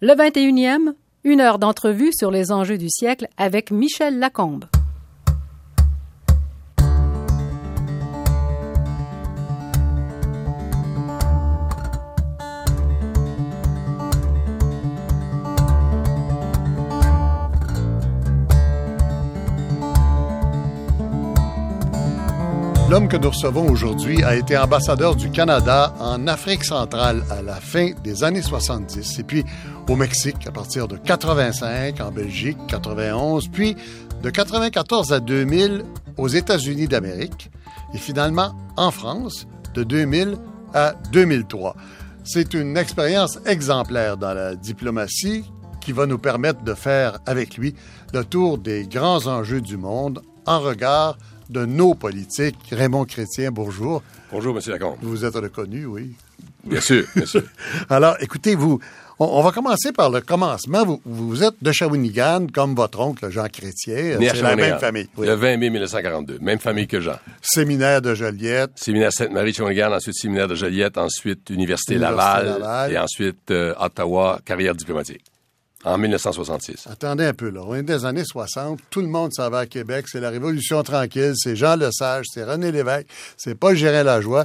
Le 21e, une heure d'entrevue sur les enjeux du siècle avec Michel Lacombe. L'homme que nous recevons aujourd'hui a été ambassadeur du Canada en Afrique centrale à la fin des années 70 et puis au Mexique à partir de 85, en Belgique 91, puis de 94 à 2000 aux États-Unis d'Amérique et finalement en France de 2000 à 2003. C'est une expérience exemplaire dans la diplomatie qui va nous permettre de faire avec lui le tour des grands enjeux du monde en regard de nos politiques. Raymond Chrétien, bonjour. Bonjour, M. Lacombe. Vous êtes reconnu, oui. Bien sûr, bien sûr. Alors, écoutez, vous, on, va commencer par le commencement. Vous, vous êtes de Shawinigan, comme votre oncle Jean Chrétien. C'est la même famille. Le 20 mai 1942. Même famille que Jean. Séminaire de Joliette. Séminaire Sainte-Marie de Shawinigan, ensuite Séminaire de Joliette, ensuite Université, Laval, et ensuite euh, Ottawa, carrière diplomatique. En 1966. Attendez un peu, là. On est des années 60. Tout le monde s'en va à Québec. C'est la Révolution tranquille. C'est Jean Lesage. C'est René Lévesque. C'est pas Gérin Lajoie.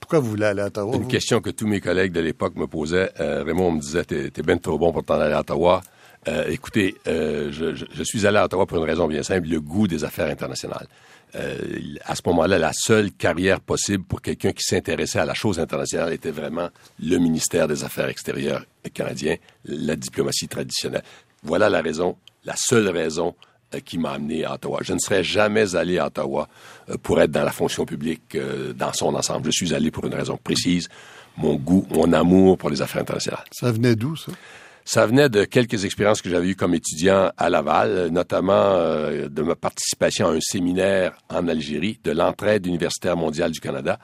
Pourquoi vous voulez aller à Ottawa? Une question que tous mes collègues de l'époque me posaient. Euh, Raymond me disait, t'es, es bien trop bon pour t'en aller à Ottawa. Euh, écoutez, euh, je, suis allé à Ottawa pour une raison bien simple, le goût des affaires internationales. Euh, à ce moment-là, la seule carrière possible pour quelqu'un qui s'intéressait à la chose internationale était vraiment le ministère des Affaires extérieures canadien, la diplomatie traditionnelle. Voilà la raison, la seule raison qui m'a amené à Ottawa. Je ne serais jamais allé à Ottawa pour être dans la fonction publique dans son ensemble. Je suis allé pour une raison précise, mon goût, mon amour pour les affaires internationales. Ça venait d'où, ça? Ça venait de quelques expériences que j'avais eues comme étudiant à Laval, notamment euh, de ma participation à un séminaire en Algérie de l'entraide universitaire mondiale du Canada,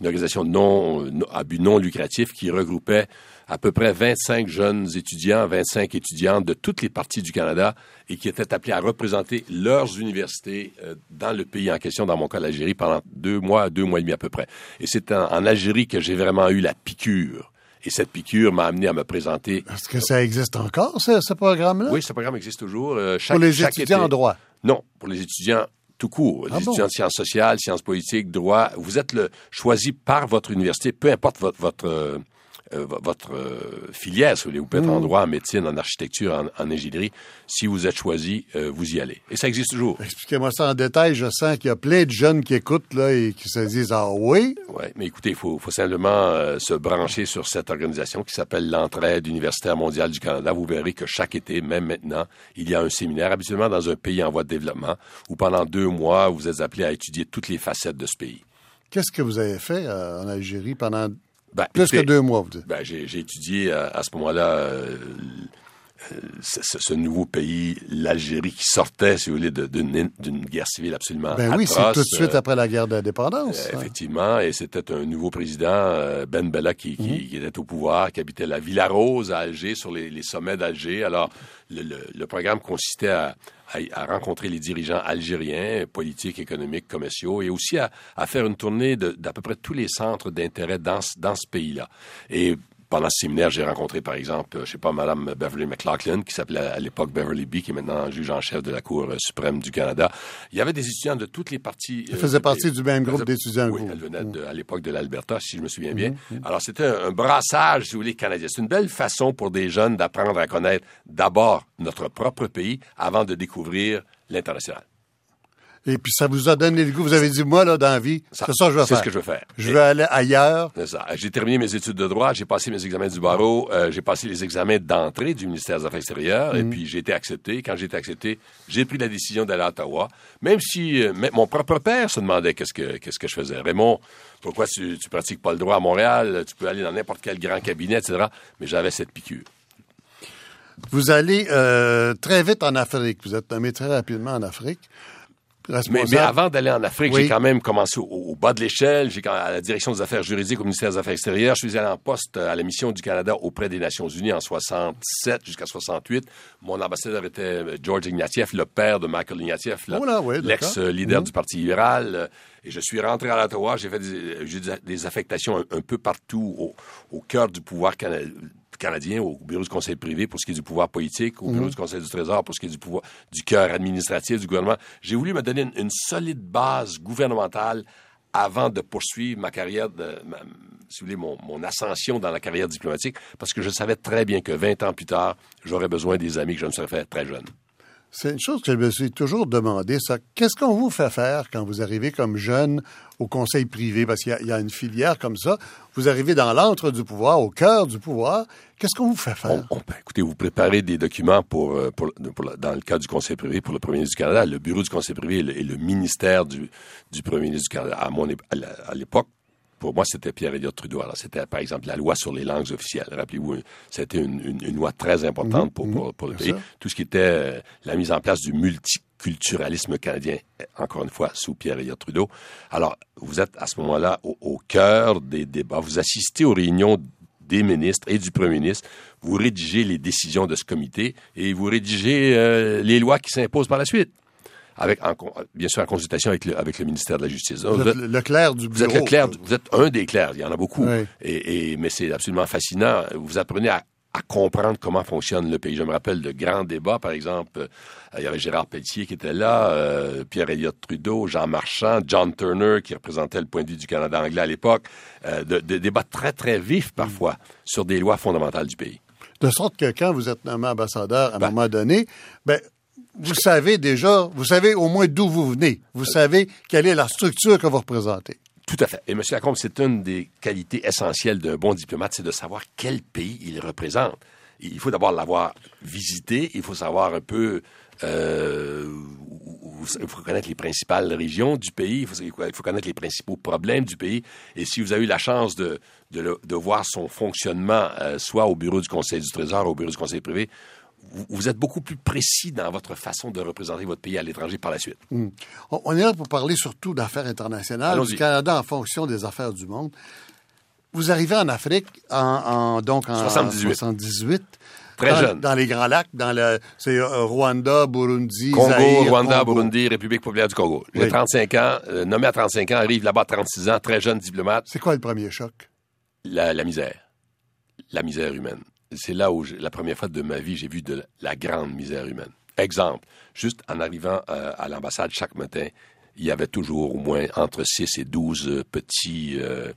une organisation non, à but non lucratif qui regroupait à peu près 25 jeunes étudiants, 25 étudiantes de toutes les parties du Canada et qui étaient appelés à représenter leurs universités euh, dans le pays en question, dans mon cas l'Algérie, pendant deux mois, deux mois et demi à peu près. Et c'est en Algérie que j'ai vraiment eu la piqûre et cette piqûre m'a amené à me présenter. Est-ce que ça existe encore, ce, programme-là? Oui, ce programme existe toujours. Euh, pour les étudiants en droit? Non, pour les étudiants tout court. Ah les étudiants de sciences sociales, sciences politiques, droit. Vous êtes le, choisi par votre université, peu importe votre, votre, euh, votre euh, filière, si vous voulez, vous pouvez être en mm. droit, en médecine, en architecture, en, ingénierie. Si vous êtes choisi, euh, vous y allez. Et ça existe toujours. Expliquez-moi ça en détail. Je sens qu'il y a plein de jeunes qui écoutent là et qui se disent ah oui? Oui, mais écoutez, il faut, faut, simplement se brancher sur cette organisation qui s'appelle l'Entraide universitaire mondiale du Canada. Vous verrez que chaque été, même maintenant, il y a un séminaire, habituellement dans un pays en voie de développement, où pendant deux mois, vous êtes appelé à étudier toutes les facettes de ce pays. Qu'est-ce que vous avez fait en Algérie pendant ben, Plus que deux mois, vous dites. Ben, j'ai étudié à, à ce moment-là euh, ce, ce, nouveau pays, l'Algérie, qui sortait, si vous voulez, d'une guerre civile absolument ben oui, c'est tout de suite après la guerre d'indépendance. Euh, effectivement, et c'était un nouveau président, euh, Ben Bella, qui, qui, mhm. qui, était au pouvoir, qui habitait la Villa Rose à Alger, sur les, les sommets d'Alger. Alors, le, le, le, programme consistait à, à, rencontrer les dirigeants algériens, politiques, économiques, commerciaux, et aussi à, à faire une tournée d'à peu près tous les centres d'intérêt dans, dans ce pays-là. Et pendant ce séminaire, j'ai rencontré, par exemple, je sais pas, Mme Beverly McLaughlin, qui s'appelait à l'époque Beverly B., qui est maintenant juge en chef de la Cour suprême du Canada. Il y avait des étudiants de toutes les parties. Elle faisait partie du même groupe d'étudiants. Oui, elle venait à l'époque de l'Alberta, si je me souviens bien. Mm-hmm, mm-hmm. Alors, c'était un, brassage, si vous voulez, canadien. C'est une belle façon pour des jeunes d'apprendre à connaître d'abord notre propre pays avant de découvrir l'international. Et puis ça vous a donné le goût. Vous avez dit, moi, là, dans la vie, c'est ça que je veux faire. C'est ce que je veux faire. Je veux aller ailleurs. C'est ça. J'ai terminé mes études de droit, j'ai passé mes examens du barreau, euh, j'ai passé les examens d'entrée du ministère des Affaires extérieures, et mm. puis j'ai été accepté. Quand j'ai été accepté, j'ai pris la décision d'aller à Ottawa, même si euh, mon propre père se demandait qu'est-ce que, qu'est-ce que je faisais. Raymond, pourquoi tu, tu pratiques pas le droit à Montréal? Tu peux aller dans n'importe quel grand cabinet, etc. Mais j'avais cette piqûre. Vous allez euh, très vite en Afrique. Vous êtes nommé très rapidement en Afrique. Mais, avant d'aller en Afrique, j'ai quand même commencé au, bas de l'échelle. J'ai à la direction des affaires juridiques au ministère des Affaires extérieures. Je suis allé en poste à la mission du Canada auprès des Nations Unies en 67 jusqu'à 68. Mon ambassadeur était euh, George Ignatieff, le père de Michael Ignatieff, oh l'ex-leader mhm. du Parti libéral. Et je suis rentré à Ottawa. J'ai fait des, des affectations un, peu partout au, au cœur du pouvoir canadien canadien, au bureau du conseil privé pour ce qui est du pouvoir politique, au bureau Mhm. du conseil du trésor pour ce qui est du pouvoir du cœur administratif du gouvernement. J'ai voulu me donner une, une solide base gouvernementale avant de poursuivre ma carrière, de, ma- si vous voulez, mon, mon ascension dans la carrière diplomatique, parce que je savais très bien que 20 ans plus tard, j'aurais besoin des amis que je me serais fait très jeune. C'est une chose que je me suis toujours demandé, ça. Qu'est-ce qu'on vous fait faire quand vous arrivez comme jeune au conseil privé? Parce qu'il y y, a une filière comme ça. Vous arrivez dans l'antre du pouvoir, au cœur du pouvoir. Qu'est-ce qu'on vous fait faire? On, on- ben, écoutez, vous préparez des documents pour, euh, pour, pour le- dans le cas du Conseil privé pour le premier ministre du Canada. Le bureau du Conseil privé et le, et le ministère du, du premier ministre du Canada. À, mon, à l'époque, pour moi, c'était Pierre Elliott Trudeau. Alors, c'était, par exemple, la loi sur les langues officielles. Rappelez-vous, c'était une, une- une loi très importante pour, pour, pour le pays. Tout ce qui était euh, la mise en place du multiculturalisme canadien, encore une fois, sous Pierre Elliott Trudeau. Alors, vous êtes à ce moment-là au, au cœur des débats. Vous assistez aux réunions des ministres et du premier ministre. Vous rédigez les décisions de ce comité et vous rédigez euh, les lois qui s'imposent par la suite. Avec, en bien sûr, en consultation avec le, avec le ministère de la Justice. Vous êtes le le clerc du Vous bureau. êtes le clerc, vous êtes un des clercs, il y en a beaucoup. Oui. Et, et- mais c'est absolument fascinant. Vous apprenez à, à comprendre comment fonctionne le pays. Je me rappelle de grands débats, par exemple, euh, il y avait Gérard Pelletier qui était là, euh, Pierre Elliott Trudeau, Jean Marchand, John Turner qui représentait le point de vue du Canada anglais à l'époque, euh, de, de débats très, très vifs parfois sur des lois fondamentales du pays. De sorte que quand vous êtes nommé ambassadeur à un Ben. moment donné, ben, vous savez déjà, vous savez au moins d'où vous venez. Vous savez quelle est la structure que vous représentez. Tout à fait. Et M. Lacombe, c'est une des qualités essentielles d'un bon diplomate, c'est de savoir quel pays il représente. Il faut d'abord l'avoir visité, il faut savoir un peu, euh, il faut connaître les principales régions du pays, il faut, connaître les principaux problèmes du pays. Et si vous avez eu la chance de, voir son fonctionnement, euh, soit au bureau du Conseil du Trésor, au bureau du Conseil privé, vous, êtes beaucoup plus précis dans votre façon de représenter votre pays à l'étranger par la suite. On, on est là pour parler surtout d'affaires internationales, du Canada en fonction des affaires du monde. Vous arrivez en Afrique en, en- donc en 78. 78, Très dans, jeune. Dans les Grands Lacs, dans le c'est euh, Rwanda, Burundi, Congo, Rwanda, Congo. Burundi, République populaire du Congo. J'ai Oui. 35 ans, euh, nommé à 35 ans, arrive là-bas à 36 ans, très jeune diplomate, C'est quoi le premier choc? la, la misère. La misère humaine. C'est là où, la première fois de ma vie, j'ai vu de la, grande misère humaine. Exemple, juste en arrivant euh, à l'ambassade chaque matin, il y avait toujours au moins entre 6 et 12 euh, petits, euh,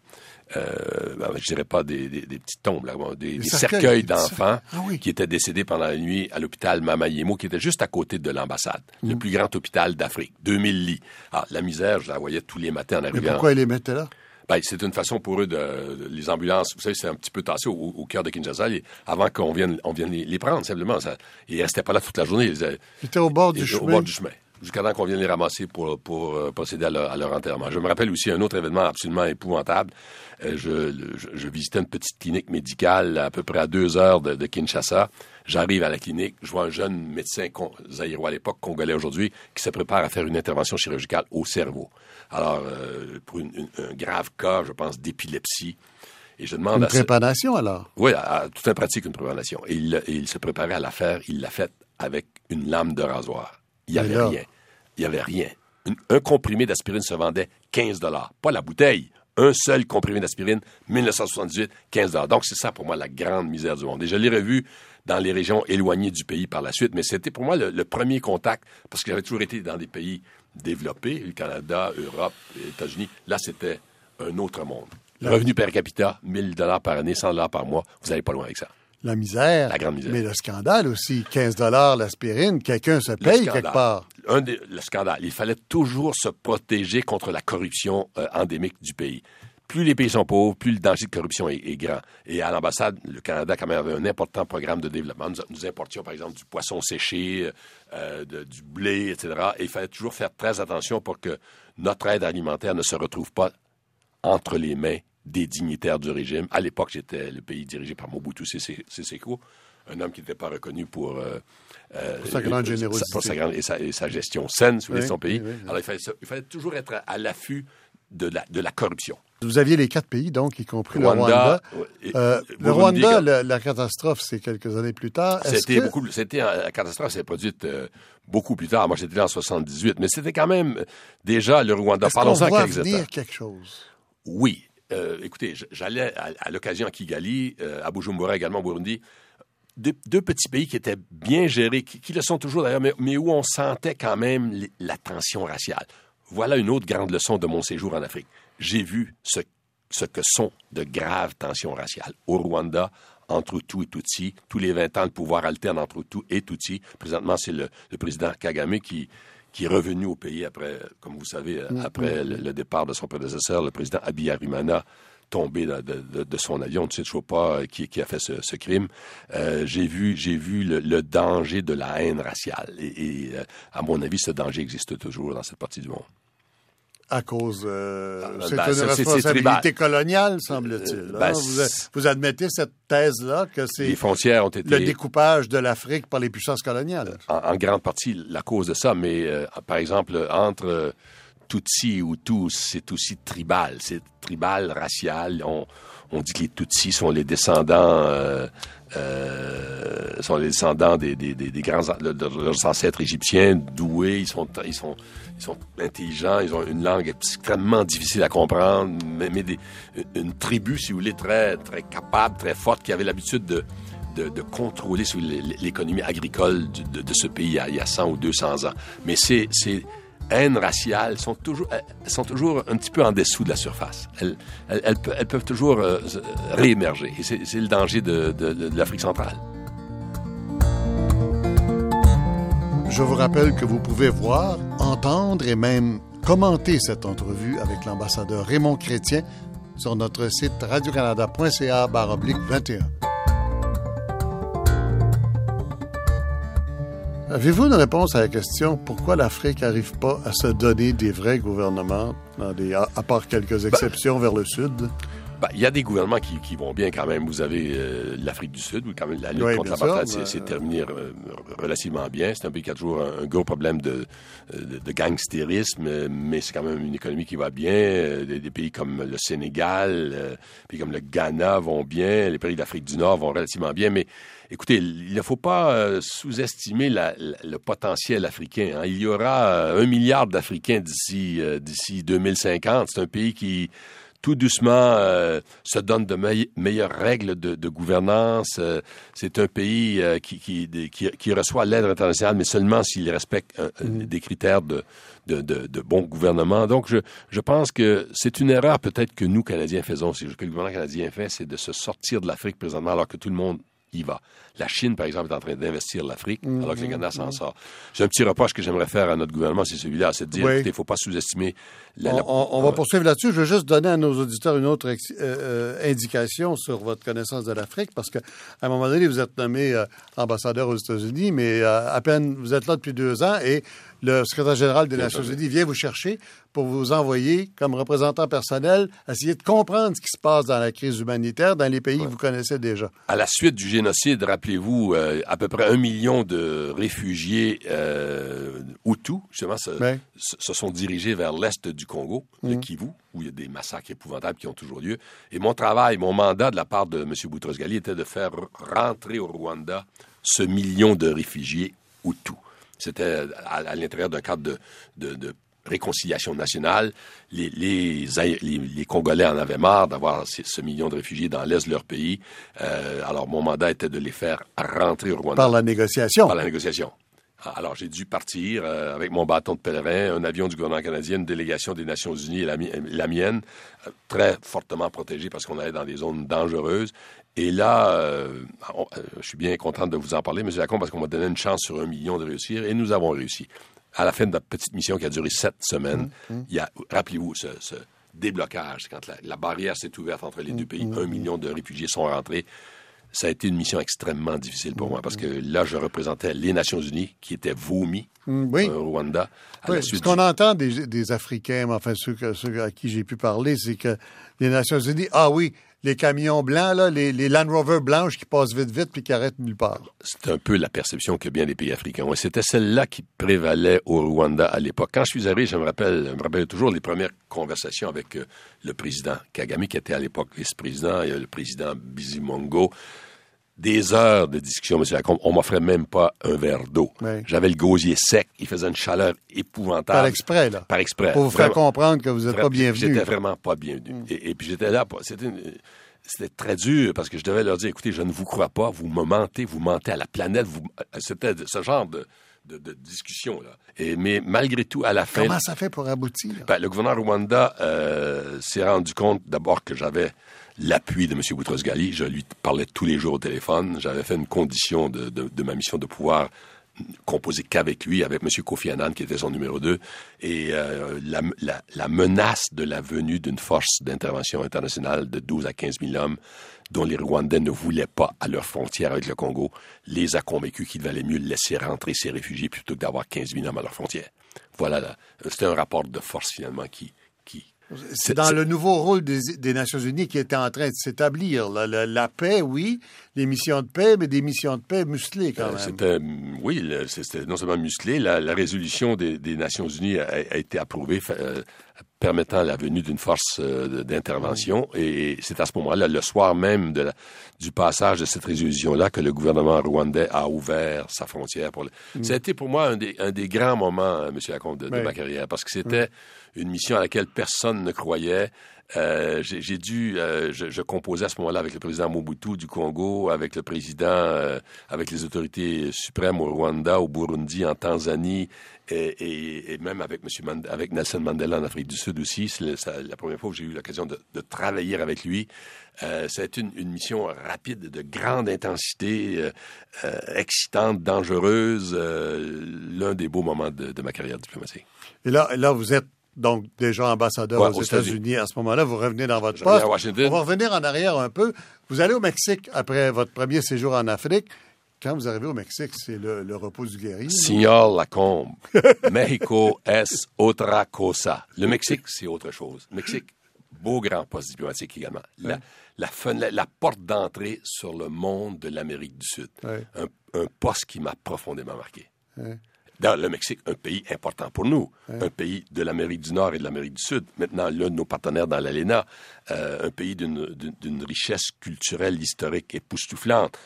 euh, ben, je dirais pas des, des- des petites tombes, là, des, des cercueils, d'enfants Ah oui. qui étaient décédés pendant la nuit à l'hôpital Mamayemo, qui était juste à côté de l'ambassade, Mm. le plus grand hôpital d'Afrique, 2000 lits. Alors, la misère, je la voyais tous les matins en Mais arrivant. pourquoi ils les mettaient là? Ben, c'est une façon pour eux de, les ambulances. Vous savez, c'est un petit peu tassé au, au cœur de Kinshasa les- avant qu'on vienne, on vienne les, les prendre simplement. Ça, ils restaient pas là toute la journée. Ils, étaient- au bord du ils chemin. au bord du chemin. Jusqu'à temps qu'on vienne les ramasser pour, pour euh, procéder à leur, à leur enterrement. Je me rappelle aussi un autre événement absolument épouvantable. Euh, je, je, je visitais une petite clinique médicale à peu près à deux heures de, de Kinshasa. J'arrive à la clinique, je vois un jeune médecin zaïrois à l'époque, congolais aujourd'hui, qui se prépare à faire une intervention chirurgicale au cerveau. Alors, euh, pour une- une- un grave cas, je pense, d'épilepsie. Et je demande Une à ce- préparation alors? oui, à, à tout un pratique, une préparation. Et il, et il se préparait à la faire. Il l'a faite avec une lame de rasoir. Il n'y avait rien. Il n'y avait rien. Une- un comprimé d'aspirine se vendait 15 Pas la bouteille. Un seul comprimé d'aspirine, 1978, 15 Donc, c'est ça pour moi la grande misère du monde. Et je l'ai revu dans les régions éloignées du pays par la suite, mais c'était pour moi le, le premier contact, parce que j'avais toujours été dans des pays développés, le Canada, Europe, les États-Unis. Là, c'était un autre monde. Le revenu per capita, 1000 dollars par année, 100 dollars par mois, vous n'allez pas loin avec ça. La misère. La grande misère. Mais le scandale aussi. 15 l'aspirine, quelqu'un se paye quelque part. Un des, le scandale. Il fallait toujours se protéger contre la corruption euh, endémique du pays. Plus les pays sont pauvres, plus le danger de corruption est, est grand. Et à l'ambassade, le Canada quand même avait un important programme de développement. Nous, nous importions, par exemple, du poisson séché, euh, de- du blé, etc. Et il fallait toujours faire très attention pour que notre aide alimentaire ne se retrouve pas entre les mains des dignitaires du régime. À l'époque, j'étais le pays dirigé par Mobutu Sese Seseko, un homme qui n'était pas reconnu pour, euh, euh, Pour sa grande euh, générosité. pour sa grande- et, sa, et sa gestion saine Oui, son pays. oui, oui, oui. Alors, il fallait, se- il fallait toujours être à l'affût de la, de la corruption. Vous aviez les quatre pays, donc, y compris le Rwanda, Euh, le Rwanda, la catastrophe, c'est quelques années plus tard. C'était que- beaucoup, c'était la catastrophe s'est produite euh, beaucoup plus tard. Moi, j'étais là en 78, mais c'était quand même euh, déjà le Rwanda. Parlons-en quelques venir quelque chose? Oui. euh, écoutez, j'allais à, l'occasion à Kigali, à Bujumbura également, au Burundi, deux, petits pays qui étaient bien gérés, qui, le sont toujours d'ailleurs, mais, où on sentait quand même la tension raciale. Voilà une autre grande leçon de mon séjour en Afrique. J'ai vu ce, ce que sont de graves tensions raciales. Au Rwanda, entre Hutu et Tutsi, tous les 20 ans, le pouvoir alterne entre Hutu et Tutsi. Présentement, c'est le, président Kagame qui, qui est revenu au pays après, comme vous savez, mm-hmm. après le, départ de son prédécesseur, le président Abiyarimana, tombé de, son avion. Tu sais toujours pas euh, qui, qui a fait ce, crime. Euh, j'ai vu, j'ai vu le, danger de la haine raciale. Et, euh, à mon avis, ce danger existe toujours dans cette partie du monde. À cause, ah, c'est ben, une responsabilité coloniale, semble-t-il. Ben, vous, admettez cette thèse-là que c'est le découpage de l'Afrique par les puissances coloniales. En, grande partie, la cause de ça, mais par exemple entre Tutsi ou tous, c'est aussi tribal. C'est tribal, racial. On, on, dit que les Tutsis sont les descendants, euh, euh, sont les descendants des, des, des, grands de, leurs ancêtres égyptiens, doués. Ils sont, ils sont, ils sont intelligents. Ils ont une langue extrêmement difficile à comprendre, mais, une tribu, si vous voulez, très, très capable, très forte, qui avait l'habitude de contrôler l'économie agricole de, ce pays il y, a, il y, a, 100 ou 200 ans. Mais c'est haine raciale sont toujours, un petit peu en dessous de la surface. Elles, elles, peuvent toujours euh, réémerger. Et c'est le danger de l'Afrique centrale. Je vous rappelle que vous pouvez voir, entendre et même commenter cette entrevue avec l'ambassadeur Raymond Chrétien sur notre site radiocanada.ca 21. Avez-vous une réponse à la question pourquoi l'Afrique n'arrive pas à se donner des vrais gouvernements, à, part quelques ben, exceptions vers le sud? Ben, il y a des gouvernements qui, vont bien quand même. Vous avez euh, l'Afrique du Sud, où quand même la lutte contre l'apartheid s'est terminée euh, relativement bien. C'est un pays qui a toujours un, gros problème de, de, gangstérisme, mais c'est quand même une économie qui va bien. Des, pays comme le Sénégal, euh, pays comme le Ghana vont bien. Les pays d'Afrique du Nord vont relativement bien, mais Écoutez, il ne faut pas euh, sous-estimer le potentiel africain. Hein. Il y aura euh, un milliard d'Africains d'ici euh, d'ici 2050. C'est un pays qui tout doucement se donne de meilleures règles de, gouvernance. c'est un pays qui, qui, reçoit l'aide internationale, mais seulement s'il respecte mm. des critères de, de, bon gouvernement. Donc, je, je pense que c'est une erreur peut-être que nous, Canadiens, faisons. Ce que le gouvernement canadien fait, c'est de se sortir de l'Afrique présentement alors que tout le monde y va. La Chine, par exemple, est en train d'investir l'Afrique, mhm. alors que le Ghana s'en sort. C'est un petit reproche que j'aimerais faire à notre gouvernement, c'est celui-là, c'est de dire, qu'il ne faut pas sous-estimer... On, va poursuivre là-dessus. Je veux juste donner à nos auditeurs une autre euh, euh, indication sur votre connaissance de l'Afrique, parce qu'à un moment donné, vous êtes nommé euh, ambassadeur aux États-Unis, mais à peine, vous êtes là depuis deux ans, et le secrétaire général des Nations Unies vient vous chercher pour vous envoyer comme représentant personnel, essayer de comprendre ce qui se passe dans la crise humanitaire dans les pays que vous connaissez déjà. À la suite du génocide, rappelez-vous, euh, à peu près un million de réfugiés euh, Hutus, justement, se, se, sont dirigés vers l'est du Congo, le mhm. Kivu, où il y a des massacres épouvantables qui ont toujours lieu. Et mon travail, mon mandat de la part de M. Boutros-Ghali était de faire rentrer au Rwanda ce million de réfugiés Hutus. C'était à, l'intérieur d'un cadre de, réconciliation nationale. Les, les, Congolais en avaient marre d'avoir ce, million de réfugiés dans l'est de leur pays. Euh, alors, mon mandat était de les faire rentrer au Rwanda. Par la négociation. Par la négociation. Alors, j'ai dû partir euh, avec mon bâton de pèlerin, un avion du gouvernement canadien, une délégation des Nations Unies et la, mienne, euh, très fortement protégée parce qu'on allait dans des zones dangereuses. Et là, euh, je suis bien content de vous en parler, M. Lacombe, parce qu'on m'a donné une chance sur un million de réussir, et nous avons réussi. À la fin de notre petite mission qui a duré sept semaines, mmh, mmh. il y a, rappelez-vous, ce, déblocage, quand la, barrière s'est ouverte entre les deux mmh, pays, un million de réfugiés sont rentrés ça a été une mission extrêmement difficile pour moi parce que là, je représentais les Nations Unies qui étaient vomis mm, au Rwanda. ce qu'on entend des, Africains, enfin ceux, ceux à qui j'ai pu parler, c'est que les Nations Unies, ah oui, les camions blancs, les, Land Rover blanches qui passent vite, vite puis qui arrêtent nulle part. C'est un peu la perception que bien des pays africains ont. C'était celle-là qui prévalait au Rwanda à l'époque. Quand je suis arrivé, je me rappelle, je me rappelle toujours les premières conversations avec euh, le président Kagame, qui était à l'époque vice-président, et le président Bizimongo des heures de discussion, M. Lacombe. On m'offrait même pas un verre d'eau. Oui. J'avais le gosier sec. Il faisait une chaleur épouvantable. Par exprès, là. Par exprès. Pour vous faire comprendre que vous n'êtes pas bienvenu. J'étais vraiment pas bienvenu. Et, et puis j'étais là, c'était très dur parce que je devais leur dire, écoutez, je ne vous crois pas, vous me mentez, vous mentez à la planète. Vous... C'était de- ce genre de, de, de discussion là. Et mais malgré tout, à la fin, Comment ça fait pour aboutir? ben, le gouverneur Rwanda euh, s'est rendu compte d'abord que j'avais l'appui de M. Boutros-Ghali. Je lui parlais tous les jours au téléphone. J'avais fait une condition de, de- de ma mission de pouvoir composer qu'avec lui, avec M. Kofi Annan, qui était son numéro 2, et euh, la, la- la menace de la venue d'une force d'intervention internationale de 12 à 15 000 hommes dont les Rwandais ne voulaient pas à leur frontière avec le Congo, les a convaincus qu'il valait mieux laisser rentrer ces réfugiés plutôt que d'avoir 15 000 hommes à leur frontière. Voilà, là. c'était un rapport de force finalement qui... C'est dans le nouveau rôle des, des Nations Unies qui était en train de s'établir. La, la paix, oui, les missions de paix, mais des missions de paix musclées quand Euh, même. Mm, oui, c'était non seulement musclé, la, la résolution des, des Nations Unies a, a été approuvée, euh, permettant la venue d'une force euh, d'intervention. Et c'est à ce moment-là, le soir même de la- du passage de cette résolution-là, que le gouvernement rwandais a ouvert sa frontière. Pour le... Ça a été pour moi un des, un des grands moments, euh, M. Lacombe, de, de ma carrière, parce que c'était une mission à laquelle personne ne croyait. Euh, j'ai dû, euh, je, je composais à ce moment-là avec le président Mobutu du Congo, avec le président, euh, avec les autorités suprêmes au Rwanda, au Burundi, en Tanzanie, et, et- et même avec Monsieur Mand- avec Nelson Mandela en Afrique du Sud aussi. C'est la première fois que j'ai eu l'occasion de, de travailler avec lui. Euh, c'est une, une mission rapide, de grande intensité, euh, euh, excitante, dangereuse, l'un des beaux moments de, de ma carrière diplomatique. Et là, là, vous êtes donc déjà ambassadeur Ouais, aux aux États-Unis. À ce moment-là, vous revenez dans votre poste. à Washington. On va revenir en arrière un peu. Vous allez au Mexique après votre premier séjour en Afrique. Quand vous arrivez au Mexique, c'est le, le repos du guerrier. Signor Lacombe, Mexico es otra cosa. Le Mexique, c'est autre chose. Le Mexique, beau grand poste diplomatique également. La, la, fenêtre- la porte d'entrée sur le monde de l'Amérique du Sud. Ouais. Un, un poste qui m'a profondément marqué. Ouais. Le Mexique, un pays important pour nous, un pays de l'Amérique du Nord et de l'Amérique du Sud, maintenant l'un de nos partenaires dans l'ALENA, euh, un pays d'une- richesse culturelle, historique époustouflante,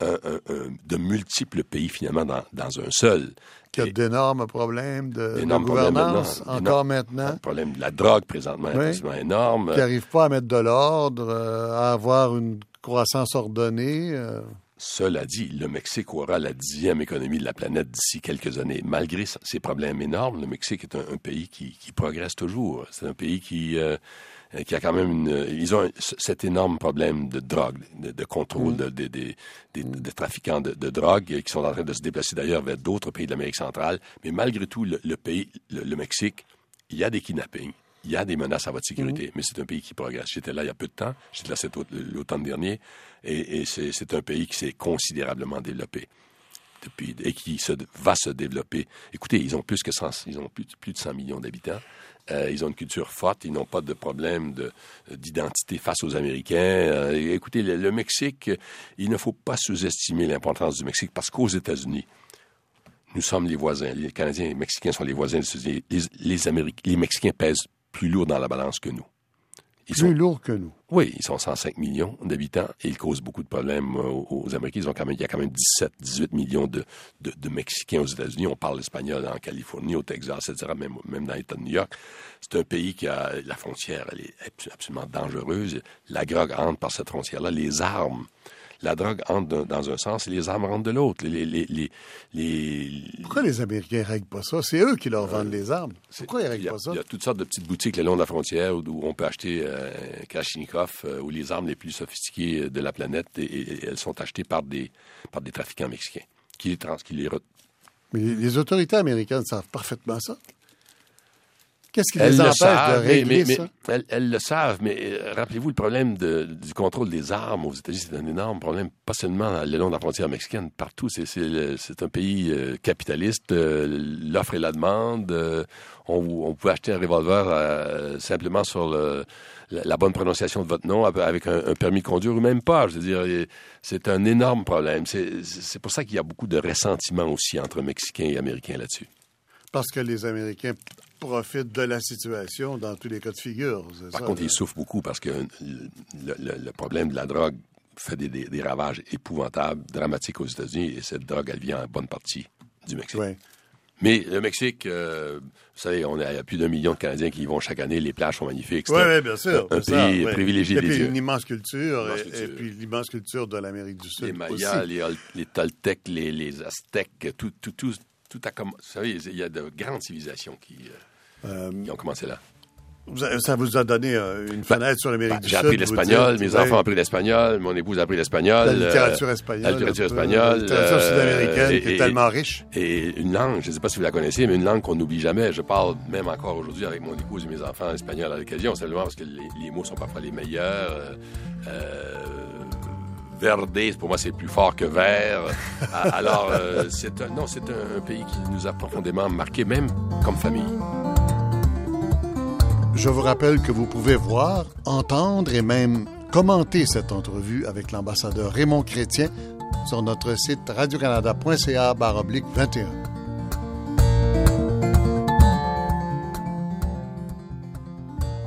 un- un- un- de multiples pays finalement dans, dans un seul. Qui a d'énormes problèmes de, de gouvernance, encore maintenant, Le problème de la drogue présentement est absolument énorme. qui n'arrivent pas à mettre de l'ordre, euh, à avoir une croissance ordonnée. euh. Cela dit, le Mexique aura la dixième économie de la planète d'ici quelques années. Malgré s- ces problèmes énormes, le Mexique est un, un pays qui, qui progresse toujours. C'est un pays qui, euh, qui a quand même une... Ils ont un- cet énorme problème de drogue, de, de contrôle de- des- de trafiquants de, drogue qui sont en train de se déplacer d'ailleurs vers d'autres pays de l'Amérique centrale. Mais malgré tout, le, le pays, le, le Mexique, il y a des kidnappings. Il y a des menaces à votre sécurité, mais c'est un pays qui progresse. J'étais là il y a peu de temps, j'étais là cet l'automne dernier, et, et c'est un pays qui s'est considérablement développé depuis et qui se, va se développer. Écoutez, ils ont plus que 100, ils ont plus, plus de 100 millions d'habitants. Euh, ils ont une culture forte, ils n'ont pas de problème de- d'identité face aux Américains. Euh, écoutez, le, le Mexique, il ne faut pas sous-estimer l'importance du Mexique parce qu'aux États-Unis, nous sommes les voisins. Les Canadiens et les Mexicains sont les voisins des États-Unis. Les, les, les Mexicains pèsent plus lourd dans la balance que nous. Ils Plus sont lourd que nous. oui, ils sont 105 millions d'habitants et ils causent beaucoup de problèmes euh, aux, Américains. Ils ont quand même, il y a quand même 17, 18 millions de, de, de Mexicains aux États-Unis. On parle espagnol en Californie, au Texas, etc., même, même dans l'État de New York. C'est un pays qui a la frontière, elle est abs- absolument dangereuse. La drogue entre par cette frontière-là. Les armes, la drogue entre dans un sens et les armes rentrent de l'autre. Les, les, les, les- Pourquoi les Américains ne règlent pas ça? C'est eux qui leur vendent les armes. Pourquoi ils ne il y, règlent a, pas ça? il y a toutes sortes de petites boutiques le long de la frontière où, où on peut acheter euh, un Kalachnikov euh, ou les armes les plus sophistiquées de la planète et, elles sont achetées par des, par des trafiquants mexicains qui les, trans, qui les Mais les autorités américaines savent parfaitement ça. Qu'est-ce qui Elles les le empêche savent, de mais- régler mais- ça? mais elles, elles le savent, mais euh, rappelez-vous le problème de- du contrôle des armes aux États-Unis, c'est un énorme problème, pas seulement le long de la frontière mexicaine, partout. C'est, un pays euh, capitaliste, euh, l'offre et la demande. euh, on, on peut acheter un revolver simplement sur le- la, la bonne prononciation de votre nom, avec un, un permis de conduire ou même pas. Je veux dire, c'est un énorme problème. C'est, c'est pour ça qu'il y a beaucoup de ressentiment aussi entre Mexicains et Américains là-dessus. Parce que les Américains profitent de la situation dans tous les cas de figure. Par ça, contre, là? ils souffrent beaucoup parce que le, le- le problème de la drogue fait des, des- des ravages épouvantables, dramatiques aux États-Unis, et cette drogue, elle vient en bonne partie du Mexique. Oui. Mais le Mexique, euh, vous savez, on a, il y a plus d'un million de Canadiens qui y vont chaque année. Les plages sont magnifiques. Oui, bien sûr. Un pays privilégié Et des puis une immense culture, Immense et, culture. et puis l'immense culture de l'Amérique du Sud les aussi. Mayas, les, Ol- les Toltecs, les, les Aztèques, tout, tout, tout, tout a comme, vous savez, il y a de grandes civilisations qui, euh, qui ont commencé là. Ça vous a donné euh, une fenêtre sur l'Amérique Ben, du J'ai Sud. appris vous l'espagnol, mes oui. enfants ont appris l'espagnol, mon épouse a appris l'espagnol. La littérature euh, espagnole. La littérature espagnole. La littérature euh, sud-américaine et- qui est tellement riche. Et une langue, je ne sais pas si vous la connaissez, mais une langue qu'on n'oublie jamais. Je parle même encore aujourd'hui avec mon épouse et mes enfants en espagnol à l'occasion, simplement parce que les, les mots sont parfois les meilleurs. Euh, verde, pour moi, c'est plus fort que vert. Ah, Alors, euh, c'est un, non, c'est un, un pays qui nous a profondément marqué, même comme famille. Je vous rappelle que vous pouvez voir, entendre et même commenter cette entrevue avec l'ambassadeur Raymond Chrétien sur notre site radiocanada.ca baroblique 21.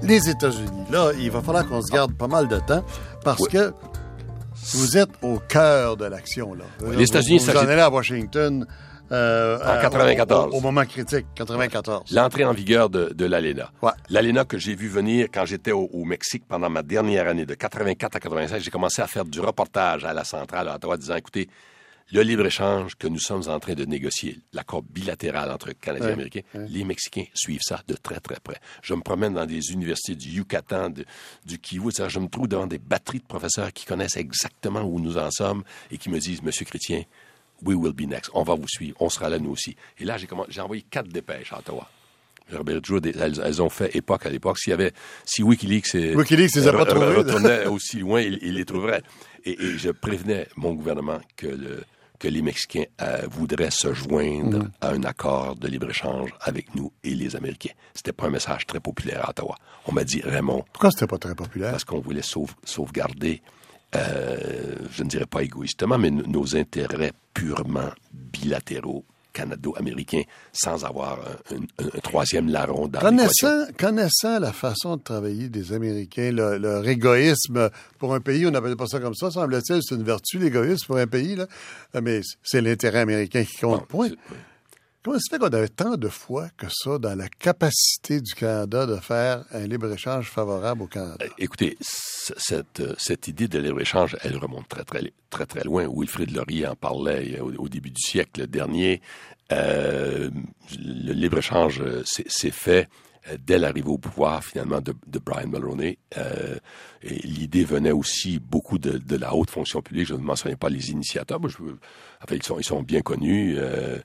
Les États-Unis, là, il va falloir qu'on se garde pas mal de temps parce Oui. que vous êtes au cœur de l'action, là. les États-Unis, vous, vous en allez à Washington euh, En à- 94. Au, au moment critique, 94. L'entrée en vigueur de, de l'ALENA. Ouais. L'ALENA que j'ai vu venir quand j'étais au, au Mexique pendant ma dernière année, de 84 à 85, j'ai commencé à faire du reportage à la centrale à Ottawa, disant, écoutez, le libre-échange que nous sommes en train de négocier, l'accord bilatéral entre Canadiens et Américains, ouais. les Mexicains suivent ça de très, très près. Je me promène dans des universités du Yucatan, de- du Kivu, etc. Je me trouve devant des batteries de professeurs qui connaissent exactement où nous en sommes et qui me disent, Monsieur Chrétien, we will be next. On va vous suivre. On sera là, nous aussi. Et là, j'ai envoyé quatre dépêches à Ottawa. Des- elles, elles ont fait époque à l'époque. S'il y avait, si Wikileaks, Wikileaks les a pas retournait aussi loin, il, il les trouverait. Et, et je prévenais mon gouvernement que le, que les Mexicains euh, voudraient se joindre Mm. à un accord de libre-échange avec nous et les Américains. C'était pas un message très populaire à Ottawa. On m'a dit, Raymond, Pourquoi c'était pas très populaire? parce qu'on voulait sauve- sauvegarder, euh, je ne dirais pas égoïstement, mais nos intérêts purement bilatéraux canado-américains, sans avoir un, un- un troisième larron dans. Connaissant, connaissant la façon de travailler des Américains, le- leur égoïsme pour un pays, on n'appelle pas ça comme ça, semble-t-il, c'est une vertu, l'égoïsme pour un pays, là. mais c'est l'intérêt américain qui compte. Bon, Point. Comment ça se fait qu'on avait tant de foi que ça dans la capacité du Canada de faire un libre-échange favorable au Canada? Écoutez, c- cette, euh, cette idée de libre-échange, elle remonte très, très, très, très loin. Wilfrid Laurier en parlait euh, au, début du siècle dernier. Euh, le libre-échange euh, s'est fait euh, dès l'arrivée au pouvoir, finalement, de, Brian Mulroney. Euh, l'idée venait aussi beaucoup de, la haute fonction publique. Je ne mentionnais pas les initiateurs. Je, enfin, ils sont, ils sont bien connus. Euh, euh,